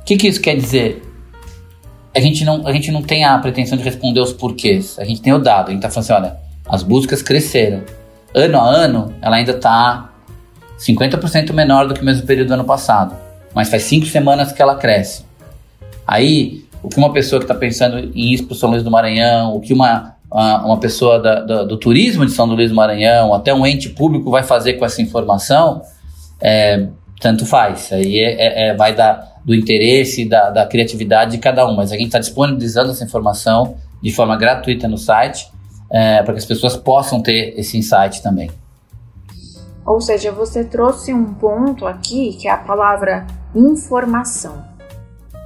O que, que isso quer dizer? A gente, não, a gente não tem a pretensão de responder os porquês. A gente tem o dado. A gente está falando assim, olha, as buscas cresceram. Ano a ano, ela ainda está 50% menor do que o mesmo período do ano passado. Mas faz cinco semanas que ela cresce. Aí, o que uma pessoa que está pensando em ir para São Luís do Maranhão, o que uma, uma pessoa da, da, do turismo de São Luís do Maranhão, até um ente público vai fazer com essa informação, é, tanto faz. Aí é, é, é vai da, do interesse, da, da criatividade de cada um. Mas a gente está disponibilizando essa informação de forma gratuita no site é, para que as pessoas possam ter esse insight também. Ou seja, você trouxe um ponto aqui que é a palavra informação,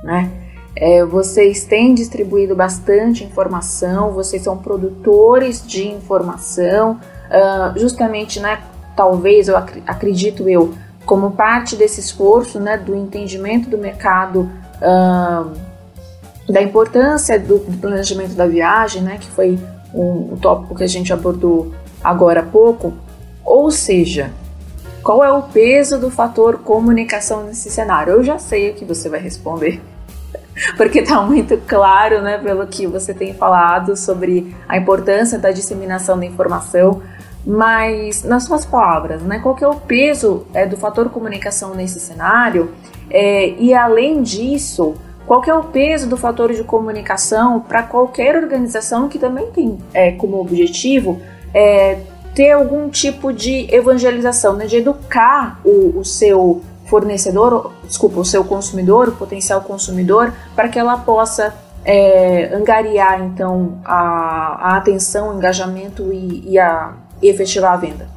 né? É, vocês têm distribuído bastante informação, vocês são produtores de informação, uh, justamente, né? Talvez eu ac acredito eu, como parte desse esforço, né, do entendimento do mercado, da importância do, do, planejamento da viagem, né, que foi um, um tópico que a gente abordou agora há pouco. Ou seja, qual é o peso do fator comunicação nesse cenário? Eu já sei o que você vai responder. Porque está muito claro, né, pelo que você tem falado sobre a importância da disseminação da informação, mas nas suas palavras, né, qual que é o peso é, do fator comunicação nesse cenário? É, e além disso, qual que é o peso do fator de comunicação para qualquer organização que também tem é, como objetivo é, ter algum tipo de evangelização, né, de educar o, o seu fornecedor, desculpa, o seu consumidor, o potencial consumidor, para que ela possa é, angariar então a, a, atenção, o engajamento e, e, a, e efetivar a venda.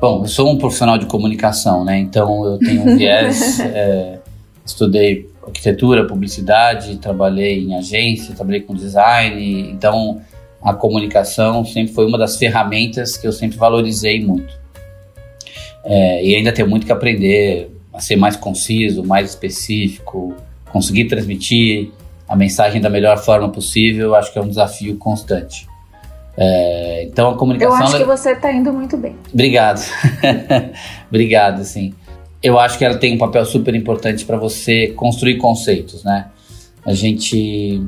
Bom, eu sou um profissional de comunicação, né? Então eu tenho um viés, é, estudei arquitetura, publicidade, trabalhei em agência, trabalhei com design, então a comunicação sempre foi uma das ferramentas que eu sempre valorizei muito. É, e ainda tem muito que aprender a ser mais conciso, mais específico, conseguir transmitir a mensagem da melhor forma possível, acho que é um desafio constante. É, então a comunicação. Eu acho que você está indo muito bem. Obrigado. Obrigado, sim. Eu acho que ela tem um papel super importante para você construir conceitos, né? A gente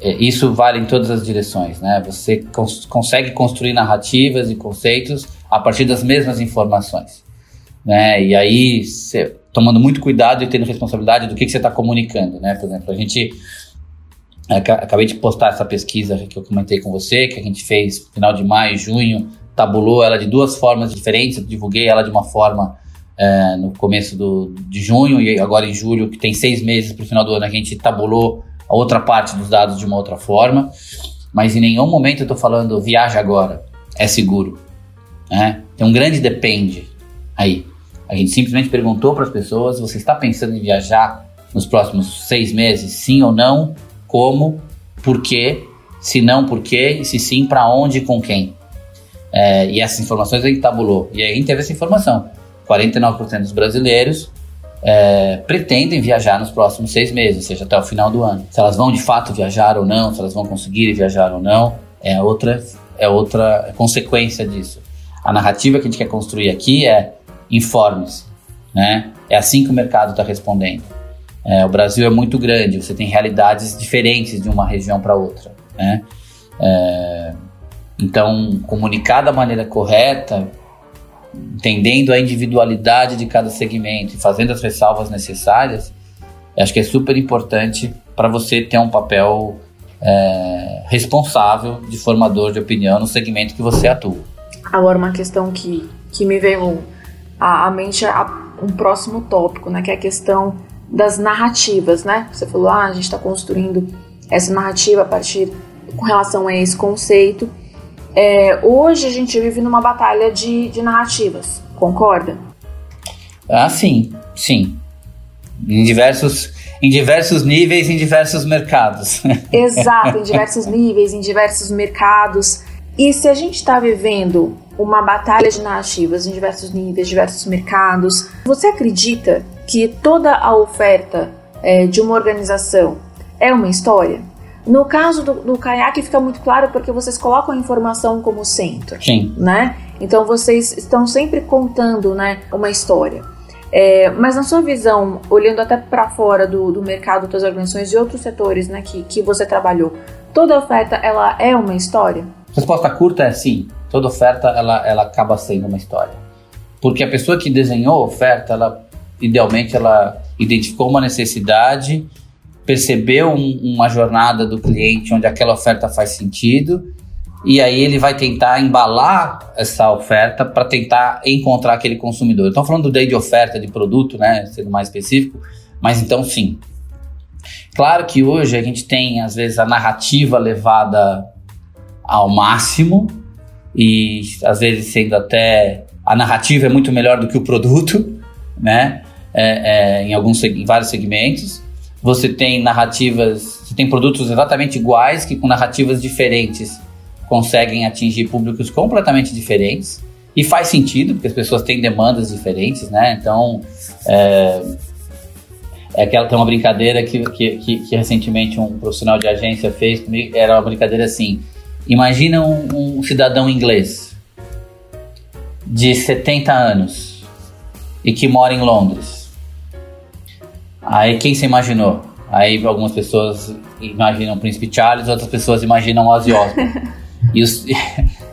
é, isso vale em todas as direções, né? Você cons consegue construir narrativas e conceitos a partir das mesmas informações, né? E aí, cê, tomando muito cuidado e tendo responsabilidade do que, que você está comunicando, né? Por exemplo, a gente acabei de postar essa pesquisa que eu comentei com você, que a gente fez no final de maio, junho, tabulou ela de duas formas diferentes. Eu divulguei ela de uma forma é, no começo do, de junho e agora em julho, que tem seis meses para o final do ano, a gente tabulou a outra parte dos dados de uma outra forma, mas em nenhum momento eu estou falando viaja agora, é seguro. Né? Tem um grande depende aí. A gente simplesmente perguntou para as pessoas: você está pensando em viajar nos próximos seis meses? Sim ou não? Como? Por quê? Se não, por quê? E se sim, para onde e com quem? É, e essas informações a gente tabulou. E aí a gente teve essa informação. 49% dos brasileiros é, pretendem viajar nos próximos seis meses, ou seja, até o final do ano. Se elas vão de fato viajar ou não, se elas vão conseguir viajar ou não, é outra, é outra consequência disso. A narrativa que a gente quer construir aqui é informe-se, né? É assim que o mercado está respondendo. É, o Brasil é muito grande, você tem realidades diferentes de uma região para outra, né? É, então, comunicar da maneira correta entendendo a individualidade de cada segmento e fazendo as ressalvas necessárias, acho que é super importante para você ter um papel é, responsável de formador de opinião no segmento que você atua. Agora, uma questão que, que me veio à, mente é um próximo tópico, né, que é a questão das narrativas, né? Você falou, ah, a gente está construindo essa narrativa a partir com relação a esse conceito é, hoje a gente vive numa batalha de, de narrativas, concorda? Ah, sim, sim. Em diversos, em diversos níveis, em diversos mercados. Exato, em diversos níveis, em diversos mercados. E se a gente está vivendo uma batalha de narrativas em diversos níveis, diversos mercados, você acredita que toda a oferta é, de uma organização é uma história? No caso do, do caiaque fica muito claro porque vocês colocam a informação como centro. Sim. Né? Então vocês estão sempre contando né, uma história. É, mas na sua visão, olhando até para fora do, do mercado das organizações e outros setores né, que, que você trabalhou, toda oferta ela é uma história? Resposta curta é sim. Toda oferta ela, ela acaba sendo uma história. Porque a pessoa que desenhou a oferta, ela idealmente ela identificou uma necessidade, percebeu um, uma jornada do cliente onde aquela oferta faz sentido e aí ele vai tentar embalar essa oferta para tentar encontrar aquele consumidor. Estou falando daí de oferta de produto, né, sendo mais específico, mas então sim. Claro que hoje a gente tem às vezes a narrativa levada ao máximo e às vezes sendo até a narrativa é muito melhor do que o produto, né? É, é, em alguns em vários segmentos. Você tem narrativas, você tem produtos exatamente iguais que com narrativas diferentes conseguem atingir públicos completamente diferentes e faz sentido porque as pessoas têm demandas diferentes, né? Então é, é aquela tem uma brincadeira que, que, que, que recentemente um profissional de agência fez comigo, era uma brincadeira assim Imagina um, um cidadão inglês de 70 anos e que mora em Londres. Aí quem se imaginou? Aí algumas pessoas imaginam o Príncipe Charles, outras pessoas imaginam Ozzy Osbourne. e, os, e,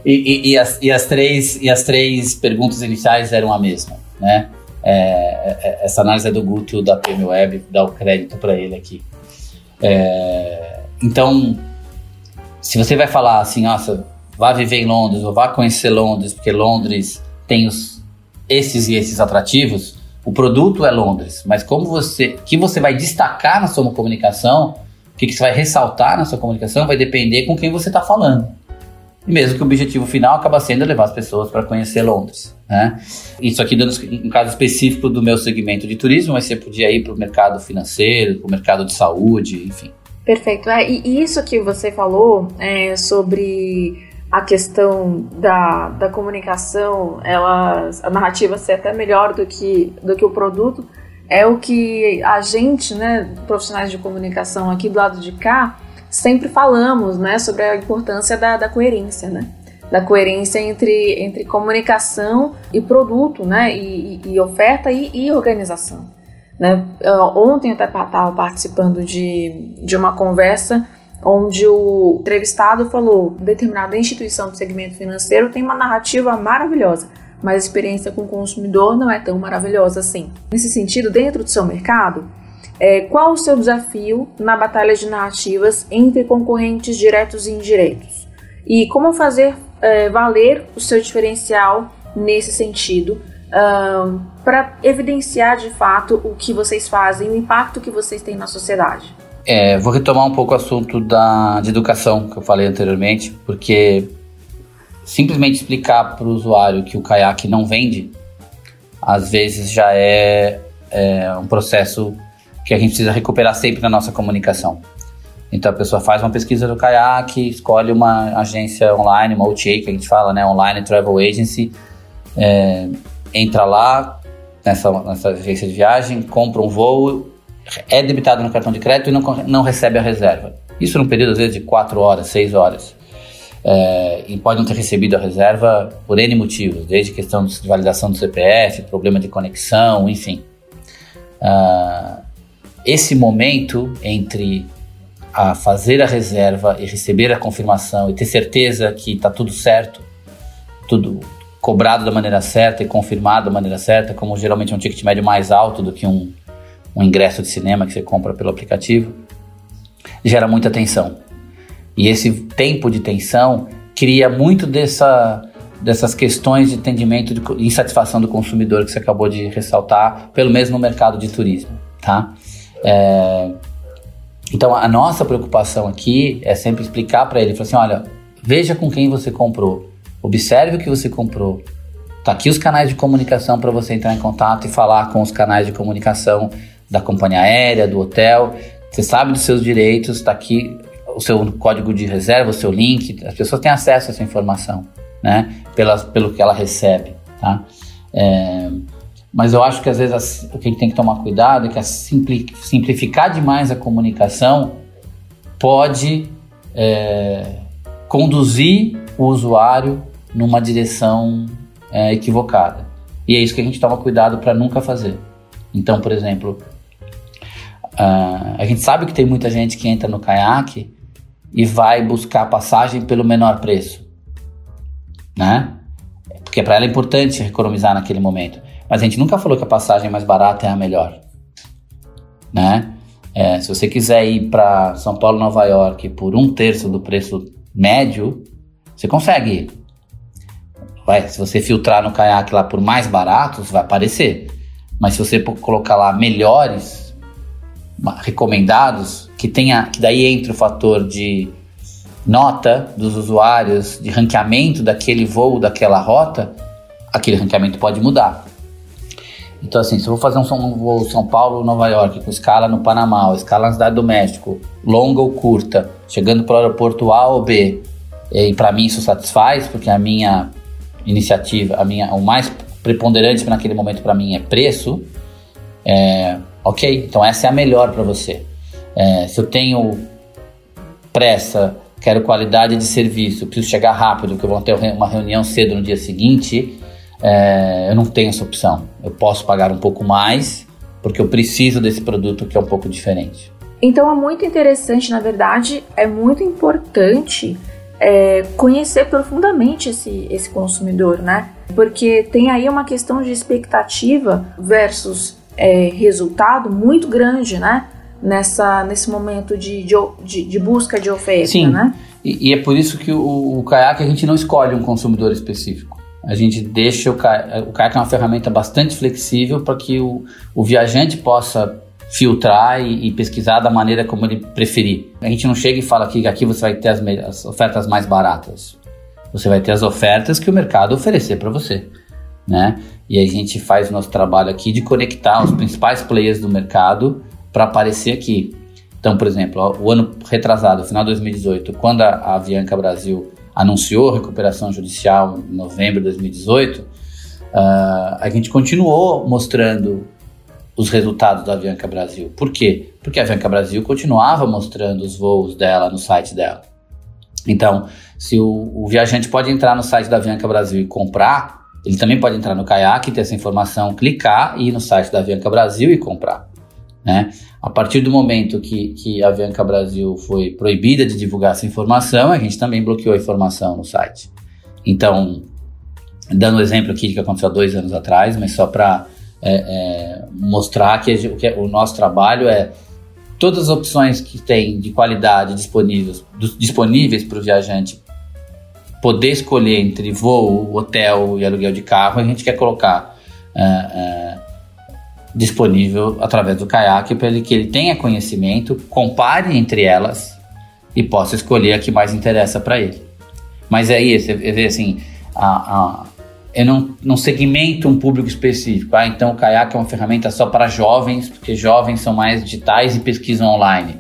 e, e, as, e, as três, e as três perguntas iniciais eram a mesma, né? É, é essa análise é do Guto da PM Web, dá o crédito para ele aqui. É, então, se você vai falar assim, nossa, vá viver em Londres ou vá conhecer Londres, porque Londres tem os, esses e esses atrativos, o produto é Londres, mas como você, que você vai destacar na sua comunicação, o que, que você vai ressaltar na sua comunicação, vai depender com quem você está falando. E mesmo que o objetivo final acaba sendo levar as pessoas para conhecer Londres. Né? Isso aqui dando um caso específico do meu segmento de turismo, mas você podia ir para o mercado financeiro, para o mercado de saúde, enfim. Perfeito. É, e isso que você falou é, sobre a questão da, da comunicação, ela, a narrativa ser até melhor do que, do que o produto, é o que a gente, né, profissionais de comunicação aqui do lado de cá, sempre falamos, né, sobre a importância da, da coerência, né? Da coerência entre, entre comunicação e produto, né? E, e, e oferta e, e organização. Né? Ontem eu estava participando de, de uma conversa onde o entrevistado falou determinada instituição do segmento financeiro tem uma narrativa maravilhosa, mas a experiência com o consumidor não é tão maravilhosa assim. Nesse sentido, dentro do seu mercado, é, qual o seu desafio na batalha de narrativas entre concorrentes diretos e indiretos? E como fazer é, valer o seu diferencial nesse sentido? para evidenciar de fato o que vocês fazem, o impacto que vocês têm na sociedade. É, vou retomar um pouco o assunto da, de educação que eu falei anteriormente, porque simplesmente explicar para o usuário que o caiaque não vende, às vezes já é, é um processo que a gente precisa recuperar sempre na nossa comunicação. Então a pessoa faz uma pesquisa do caiaque, escolhe uma agência online, uma OTA que a gente fala, né, online travel agency, é, entra lá nessa, nessa agência de viagem, compra um voo, é debitado no cartão de crédito e não, não recebe a reserva. Isso num período, às vezes, de 4 horas, 6 horas. É, e pode não ter recebido a reserva por N motivos, desde questão de validação do CPF, problema de conexão, enfim. Uh, esse momento entre a fazer a reserva e receber a confirmação e ter certeza que está tudo certo, tudo cobrado da maneira certa e confirmado da maneira certa, como geralmente é um ticket médio mais alto do que um, um ingresso de cinema que você compra pelo aplicativo, gera muita tensão. E esse tempo de tensão cria muito dessa, dessas questões de entendimento de insatisfação do consumidor que você acabou de ressaltar, pelo menos no mercado de turismo, tá? É, então a nossa preocupação aqui é sempre explicar para ele, falar assim, olha, veja com quem você comprou, Observe o que você comprou. Tá aqui os canais de comunicação para você entrar em contato e falar com os canais de comunicação da companhia aérea, do hotel. Você sabe dos seus direitos, está aqui o seu código de reserva, o seu link. As pessoas têm acesso a essa informação, né? Pela, pelo que ela recebe, tá? É, mas eu acho que às vezes o que tem que tomar cuidado é que a simplificar demais a comunicação pode é, conduzir o usuário numa direção é, equivocada. E é isso que a gente toma cuidado para nunca fazer. Então, por exemplo, uh, a gente sabe que tem muita gente que entra no caiaque e vai buscar passagem pelo menor preço, né? Porque para ela é importante economizar naquele momento. Mas a gente nunca falou que a passagem mais barata é a melhor, né? É, se você quiser ir para São Paulo, Nova York por um terço do preço médio, você consegue ir. Vai, se você filtrar no caiaque lá por mais baratos, vai aparecer. Mas se você colocar lá melhores, recomendados, que tenha, que daí entra o fator de nota dos usuários, de ranqueamento daquele voo, daquela rota, aquele ranqueamento pode mudar. Então, assim, se eu vou fazer um voo São Paulo, Nova York, com escala no Panamá, escala na Cidade do México, longa ou curta, chegando para o aeroporto A ou B, e para mim isso satisfaz, porque a minha iniciativa, a minha, o mais preponderante naquele momento para mim é preço, é, ok, então essa é a melhor para você. É, se eu tenho pressa, quero qualidade de serviço, preciso chegar rápido, porque eu vou ter uma reunião cedo no dia seguinte, é, eu não tenho essa opção. Eu posso pagar um pouco mais, porque eu preciso desse produto que é um pouco diferente. Então é muito interessante, na verdade, é muito importante é, conhecer profundamente esse, esse consumidor, né? Porque tem aí uma questão de expectativa versus é, resultado muito grande, né? Nessa, nesse momento de, de, de busca de oferta, Sim. né? E, e é por isso que o, o caiaque a gente não escolhe um consumidor específico. A gente deixa o caiaque, o caiaque é uma ferramenta bastante flexível para que o, o viajante possa filtrar e, e, pesquisar da maneira como ele preferir. A gente não chega e fala que aqui você vai ter as, as ofertas mais baratas. Você vai ter as ofertas que o mercado oferecer para você, né? E a gente faz o nosso trabalho aqui de conectar os principais players do mercado para aparecer aqui. Então, por exemplo, o ano retrasado, final de 2018, quando a, Avianca Brasil anunciou recuperação judicial em novembro de 2018, uh, ah, a gente continuou mostrando os resultados da Avianca Brasil. Por quê? Porque a Avianca Brasil continuava mostrando os voos dela no site dela. Então, se o, o viajante pode entrar no site da Avianca Brasil e comprar, ele também pode entrar no Kayak, ter essa informação, clicar e ir no site da Avianca Brasil e comprar. Né? A partir do momento que, que a Avianca Brasil foi proibida de divulgar essa informação, a gente também bloqueou a informação no site. Então, dando um exemplo aqui que aconteceu há dois anos atrás, mas só para é, é, mostrar que, que, o nosso trabalho é todas as opções que tem de qualidade disponíveis, disponíveis para o viajante poder escolher entre voo, hotel e aluguel de carro, a gente quer colocar é, é disponível através do caiaque para ele que ele tenha conhecimento, compare entre elas e possa escolher a que mais interessa para ele. Mas é isso, você vê assim, a, a eu não, não segmento um público específico. Ah, então o Kayak é uma ferramenta só para jovens, porque jovens são mais digitais e pesquisam online.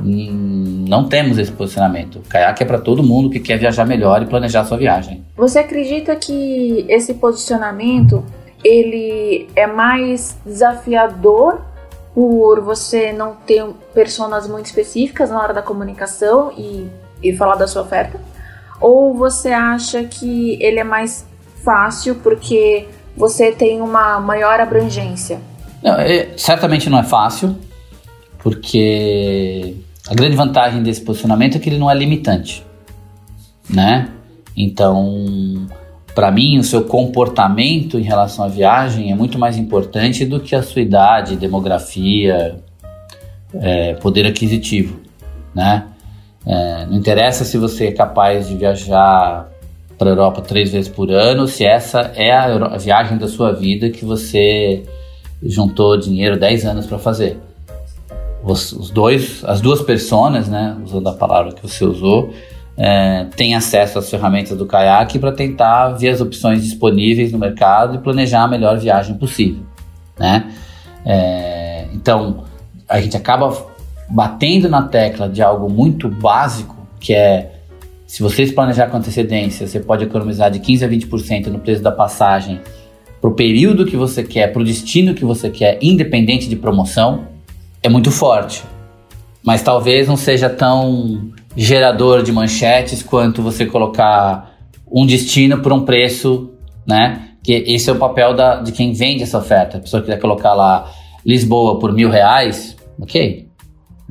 Não temos esse posicionamento. O Kayak é para todo mundo que quer viajar melhor e planejar sua viagem. Você acredita que esse posicionamento ele é mais desafiador por você não ter personas muito específicas na hora da comunicação e, e falar da sua oferta? Ou você acha que ele é mais fácil porque você tem uma maior abrangência? Não, é, certamente não é fácil, porque a grande vantagem desse posicionamento é que ele não é limitante, né? Então, para mim, o seu comportamento em relação à viagem é muito mais importante do que a sua idade, demografia, é, poder aquisitivo, né? É, não interessa se você é capaz de viajar para a Europa três vezes por ano, se essa é a viagem da sua vida que você juntou dinheiro 10 anos para fazer. Os, dois, as duas pessoas, né, usando a palavra que você usou, é, têm acesso às ferramentas do caiaque para tentar ver as opções disponíveis no mercado e planejar a melhor viagem possível, né? É, então a gente acaba batendo na tecla de algo muito básico que é se vocês planejar com antecedência, você pode economizar de 15 a 20% no preço da passagem para o período que você quer, para o destino que você quer, independente de promoção, é muito forte. mas talvez não seja tão gerador de manchetes quanto você colocar um destino por um preço, né? Que esse é o papel da, de quem vende essa oferta. A pessoa quiser colocar lá Lisboa por mil reais, ok.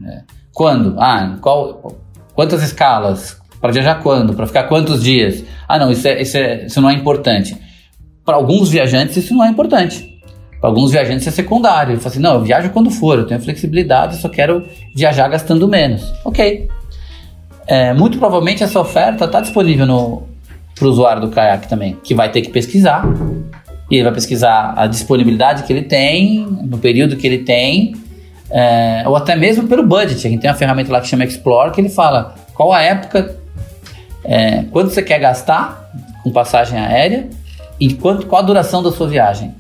É. Quando? Ah, qual, quantas escalas? Para viajar quando? Para ficar quantos dias? Ah, não, isso, é, isso, é, isso não é importante. Para alguns viajantes, isso não é importante. Para alguns viajantes é secundário. Ele fala assim: não, eu viajo quando for, eu tenho flexibilidade, eu só quero viajar gastando menos. Ok. É, muito provavelmente essa oferta está disponível para o usuário do Kayak também, que vai ter que pesquisar. E ele vai pesquisar a disponibilidade que ele tem, no período que ele tem, é, ou até mesmo pelo budget. A gente tem uma ferramenta lá que chama Explore, que ele fala qual a época, é, quanto você quer gastar com passagem aérea e quanto, qual a duração da sua viagem.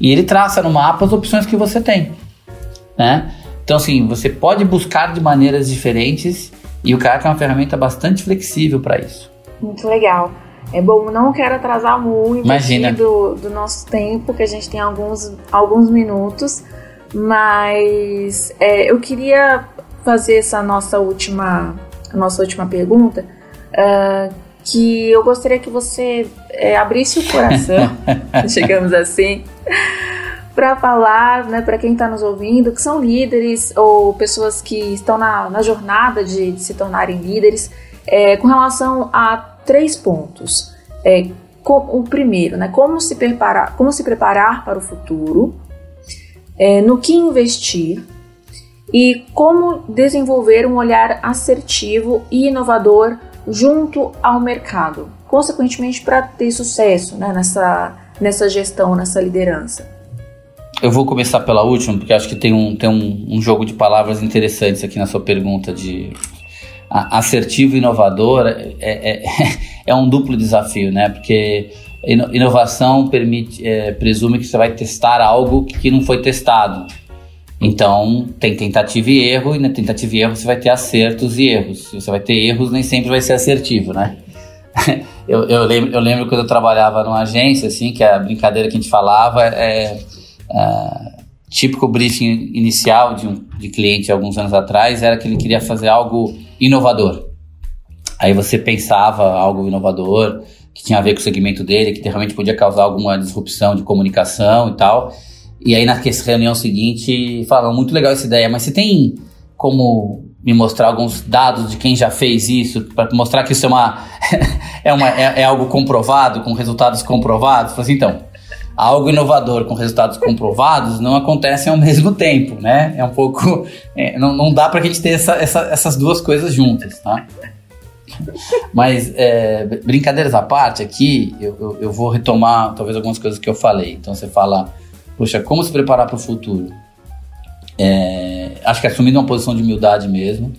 E ele traça no mapa as opções que você tem. Né? Então, assim, você pode buscar de maneiras diferentes e o Kayak é uma ferramenta bastante flexível para isso. Muito legal. É bom, não quero atrasar muito do, do nosso tempo, que a gente tem alguns, alguns minutos, mas é, eu queria fazer essa nossa última, nossa última pergunta, uh, que eu gostaria que você é, abrisse o coração, digamos assim, para falar, né, para quem está nos ouvindo, que são líderes ou pessoas que estão na, na jornada de, de, se tornarem líderes, é, com relação a três pontos. É, o primeiro, né, como se preparar, como se preparar para o futuro, é, no que investir e como desenvolver um olhar assertivo e inovador junto ao mercado, consequentemente para ter sucesso né, nessa, nessa gestão, nessa liderança. Eu vou começar pela última, porque acho que tem um, tem um, um jogo de palavras interessantes aqui na sua pergunta de assertivo e inovador é, é, é, um duplo desafio, né? Porque inovação permite, é, presume que você vai testar algo que não foi testado. Então, tem tentativa e erro, e na tentativa e erro você vai ter acertos e erros. Se você vai ter erros, nem sempre vai ser assertivo, né? eu, eu, lembro, eu lembro quando eu trabalhava numa agência, assim, que a brincadeira que a gente falava é, é típico briefing inicial de um de cliente alguns anos atrás era que ele queria fazer algo inovador. Aí você pensava algo inovador que tinha a ver com o segmento dele, que realmente podia causar alguma disrupção de comunicação e tal. E aí na reunião seguinte falaram, muito legal essa ideia, mas você tem como me mostrar alguns dados de quem já fez isso, para mostrar que isso é, uma, é, uma é, é, algo comprovado, com resultados comprovados? Falei assim, então, algo inovador com resultados comprovados não acontece ao mesmo tempo, né? É um pouco... É, não, não dá para a gente ter essa, essa, essas duas coisas juntas, tá? Mas, é, brincadeiras à parte aqui, eu, eu, eu vou retomar talvez algumas coisas que eu falei. Então, você fala Poxa, como se preparar para o futuro? É, acho que assumindo uma posição de humildade mesmo.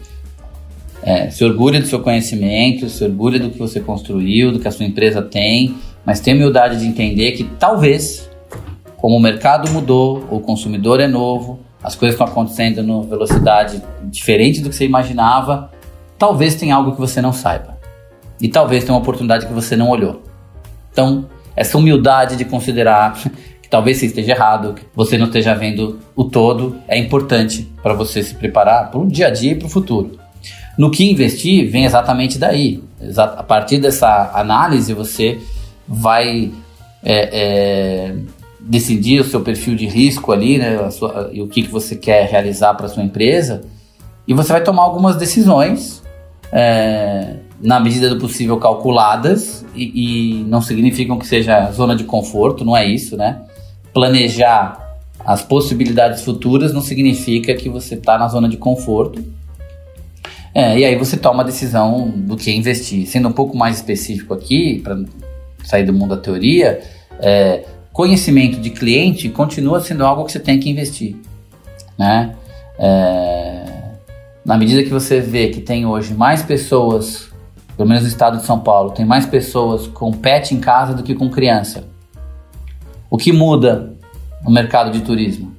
É, se orgulha do seu conhecimento, se orgulha do que você construiu, do que a sua empresa tem, mas tem humildade de entender que talvez, como o mercado mudou, o consumidor é novo, as coisas estão acontecendo numa velocidade diferente do que você imaginava, talvez tenha algo que você não saiba. E talvez tenha uma oportunidade que você não olhou. Então, essa humildade de considerar talvez você esteja errado, que você não esteja vendo o todo, é importante para você se preparar para o dia a dia e para o futuro. No que investir vem exatamente daí. A partir dessa análise, você vai é, é, decidir o seu perfil de risco ali, né, sua, e o que, que você quer realizar para sua empresa, e você vai tomar algumas decisões, é, na medida do possível calculadas, e, e não significam que seja zona de conforto, não é isso, né? Planejar as possibilidades futuras não significa que você está na zona de conforto. É, e aí você toma a decisão do que investir. Sendo um pouco mais específico aqui, para sair do mundo da teoria, é, conhecimento de cliente continua sendo algo que você tem que investir. Né? É, na medida que você vê que tem hoje mais pessoas, pelo menos no estado de São Paulo, tem mais pessoas com pet em casa do que com criança. O que muda no mercado de turismo?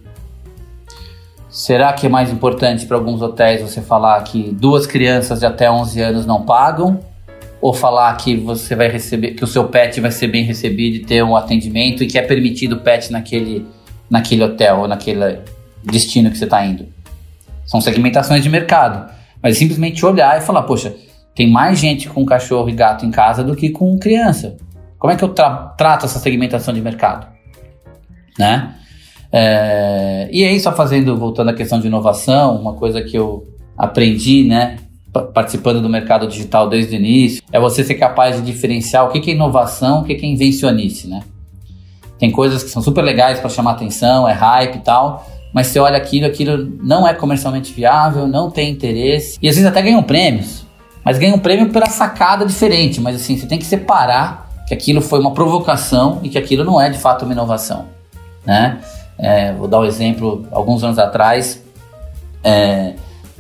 Será que é mais importante para alguns hotéis você falar que duas crianças de até 11 anos não pagam? Ou falar que você vai receber, que o seu pet vai ser bem recebido e ter um atendimento e que é permitido o pet naquele, naquele hotel ou naquele destino que você está indo? São segmentações de mercado. Mas simplesmente olhar e falar, poxa, tem mais gente com cachorro e gato em casa do que com criança. Como é que eu tra trato essa segmentação de mercado? Né? É, e aí, só fazendo, voltando à questão de inovação, uma coisa que eu aprendi, né, participando do mercado digital desde o início, é você ser capaz de diferenciar o que é inovação, o que é invencionice, né? Tem coisas que são super legais para chamar atenção, é hype e tal, mas você olha aquilo, aquilo não é comercialmente viável, não tem interesse, e às vezes até ganham prêmios, mas ganham prêmio pela sacada diferente, mas assim, você tem que separar que aquilo foi uma provocação e que aquilo não é de fato uma inovação, né? É, vou dar um exemplo, alguns anos atrás, é,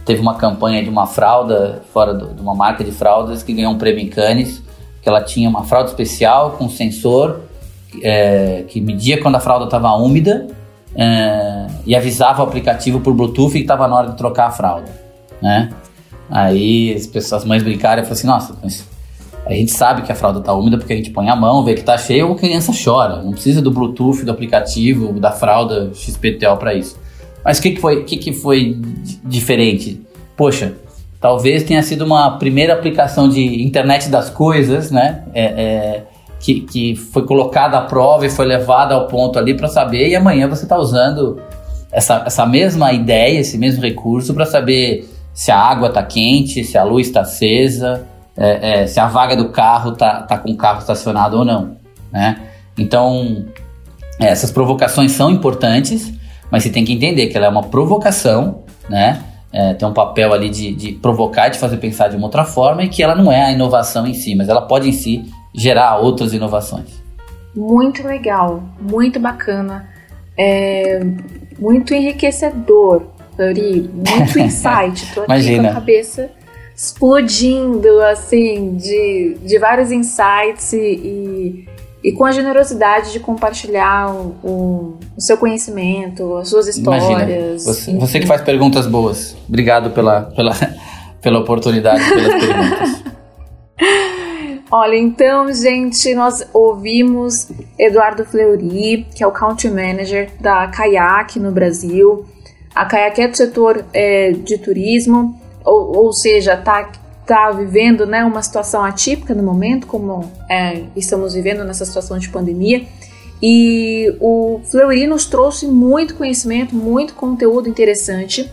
teve uma campanha de uma fralda, fora do, de uma marca de fraldas, que ganhou um prêmio em Cannes, que ela tinha uma fralda especial com sensor é, que media quando a fralda estava úmida é, e avisava o aplicativo por Bluetooth que estava na hora de trocar a fralda, né? Aí as pessoas, as mães brincaram e falaram assim, nossa, mas a gente sabe que a fralda está úmida porque a gente põe a mão, vê que está cheia ou a criança chora. Não precisa do Bluetooth, do aplicativo, da fralda XPTO para isso. Mas o que, que, foi, que, que foi diferente? Poxa, talvez tenha sido uma primeira aplicação de internet das coisas, né? É, é, que, que foi colocada à prova e foi levada ao ponto ali para saber, e amanhã você está usando essa, essa mesma ideia, esse mesmo recurso para saber se a água está quente, se a luz está acesa, é, é, se a vaga do carro está tá com o carro estacionado ou não. Né? Então, é, essas provocações são importantes, mas você tem que entender que ela é uma provocação, né? É, tem um papel ali de, de provocar, de fazer pensar de uma outra forma e que ela não é a inovação em si, mas ela pode em si gerar outras inovações. Muito legal, muito bacana, é, muito enriquecedor, Flori, muito insight. Tô aqui Imagina. com a cabeça explodindo, assim, de, de vários insights e, e com a generosidade de compartilhar o, o, o seu conhecimento, as suas histórias. Você, você, que faz perguntas boas. Obrigado pela, pela, pela oportunidade, pelas perguntas. Olha, então, gente, nós ouvimos Eduardo Fleury, que é o Country Manager da Kayak no Brasil. A Kayak é do setor é, de turismo, ou, ou seja, está está vivendo né, uma situação atípica no momento, como é, estamos vivendo nessa situação de pandemia. E o Fleury nos trouxe muito conhecimento, muito conteúdo interessante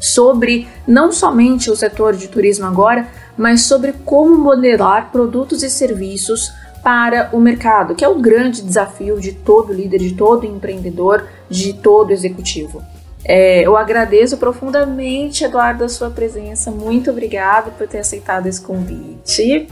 sobre não somente o setor de turismo agora, mas sobre como modelar produtos e serviços para o mercado, que é o grande desafio de todo líder, de todo empreendedor, de todo executivo. É, eu agradeço profundamente, Eduardo, a sua presença. Muito obrigada por ter aceitado esse convite.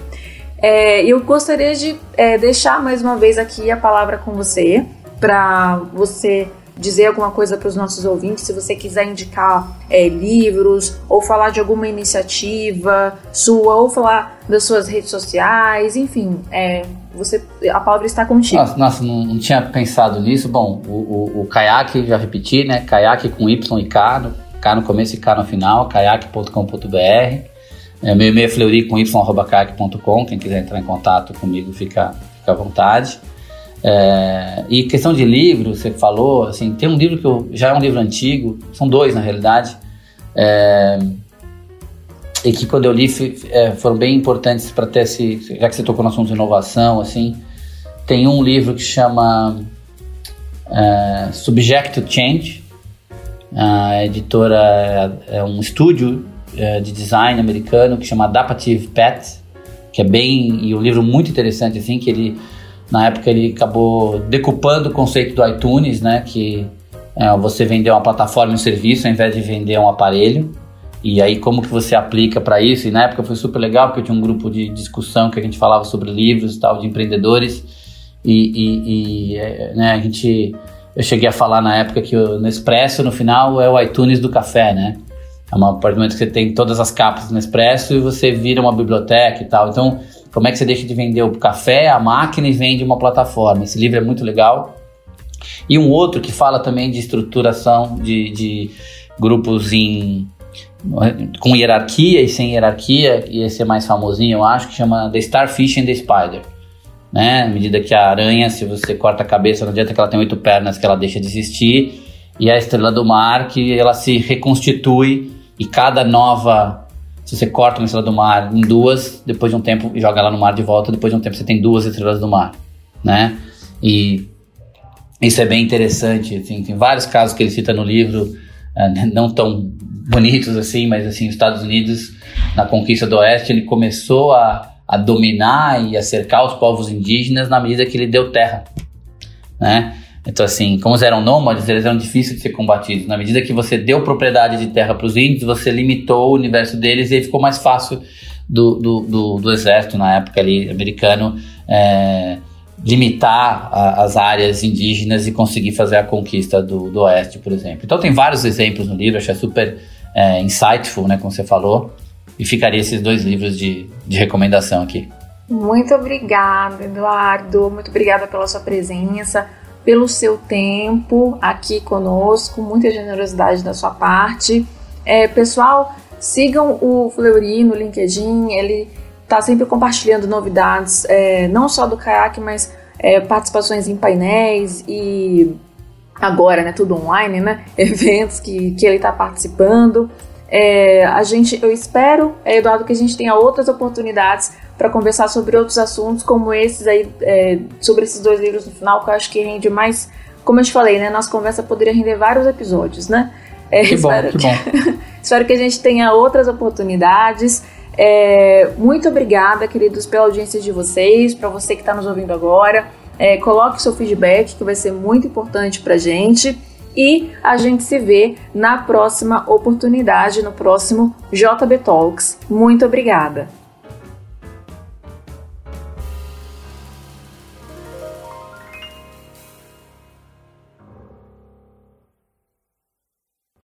É, eu gostaria de é, deixar mais uma vez aqui a palavra com você, para você dizer alguma coisa para os nossos ouvintes, se você quiser indicar é, livros, ou falar de alguma iniciativa sua, ou falar das suas redes sociais, enfim, é, você, a palavra está contigo. Nossa, nossa não, não, tinha pensado nisso. Bom, o, o, o caiaque, já repeti, né? Caiaque com Y e K, no, K no começo e K no final, caiaque.com.br. É, meu e-mail é fleury com y.caiaque.com. Quem quiser entrar em contato comigo, fica, fica à vontade. É, e questão de livro, você falou, assim, tem um livro que eu, já é um livro antigo, são dois na realidade, é, e que quando eu li é, foram bem importantes para ter esse, já que você tocou no assunto de inovação, assim, tem um livro que chama é, Subject to Change, a editora é, é um estúdio é, de design americano que chama Adaptive Pet, que é bem, e um livro muito interessante, assim, que ele, na época ele acabou decupando o conceito do iTunes, né, que você vender uma plataforma e um serviço ao invés de vender um aparelho, e aí, como que você aplica para isso? E na época foi super legal, porque eu tinha um grupo de discussão que a gente falava sobre livros e tal, de empreendedores. E, e, e é, né, a gente. Eu cheguei a falar na época que o Nespresso, no final, é o iTunes do café, né? É do momento que você tem todas as capas do Nespresso e você vira uma biblioteca e tal. Então, como é que você deixa de vender o café, a máquina e vende uma plataforma? Esse livro é muito legal. E um outro que fala também de estruturação de, de grupos em com hierarquia e sem hierarquia, ia ser mais famosinho, eu acho, que chama The Starfish and the Spider. Né? À medida que a aranha, se você corta a cabeça, não adianta que ela tem oito pernas que ela deixa de existir. e a estrela do mar que ela se reconstitui e cada nova se você corta uma estrela do mar em duas, depois de um tempo joga ela no mar de volta, depois de um tempo você tem duas estrelas do mar, né? E isso é bem interessante, assim, tem vários casos que ele cita no livro, não tão bonitos assim, mas assim, os Estados Unidos, na conquista do Oeste, ele começou a, a dominar e a cercar os povos indígenas na medida que ele deu terra, né? Então, assim, como eles eram nômades, eles eram difíceis de ser combatidos. Na medida que você deu propriedade de terra para os índios, você limitou o universo deles e aí ficou mais fácil do, do, do, do exército, na época ali, americano, é, limitar a, as áreas indígenas e conseguir fazer a conquista do, do oeste, por exemplo. Então, tem vários exemplos no livro, achei super é, insightful, né, como você falou, e ficaria esses dois livros de, de recomendação aqui. Muito obrigada, Eduardo. Muito obrigada pela sua presença pelo seu tempo aqui conosco, muita generosidade da sua parte. É, pessoal, sigam o Fleury no LinkedIn, ele está sempre compartilhando novidades, é, não só do caiaque, mas é, participações em painéis e agora, né, tudo online, né, eventos que, que ele está participando. É, a gente, eu espero, é, Eduardo, que a gente tenha outras oportunidades para conversar sobre outros assuntos como esses aí, é, sobre esses dois livros no final, que eu acho que rende mais. Como eu te falei, né? Nossa conversa poderia render vários episódios, né? É, que bom, que, que bom. espero que a gente tenha outras oportunidades. É, muito obrigada, queridos, pela audiência de vocês, para você que está nos ouvindo agora. É, coloque seu feedback, que vai ser muito importante para gente. E a gente se vê na próxima oportunidade, no próximo JB Talks. Muito obrigada!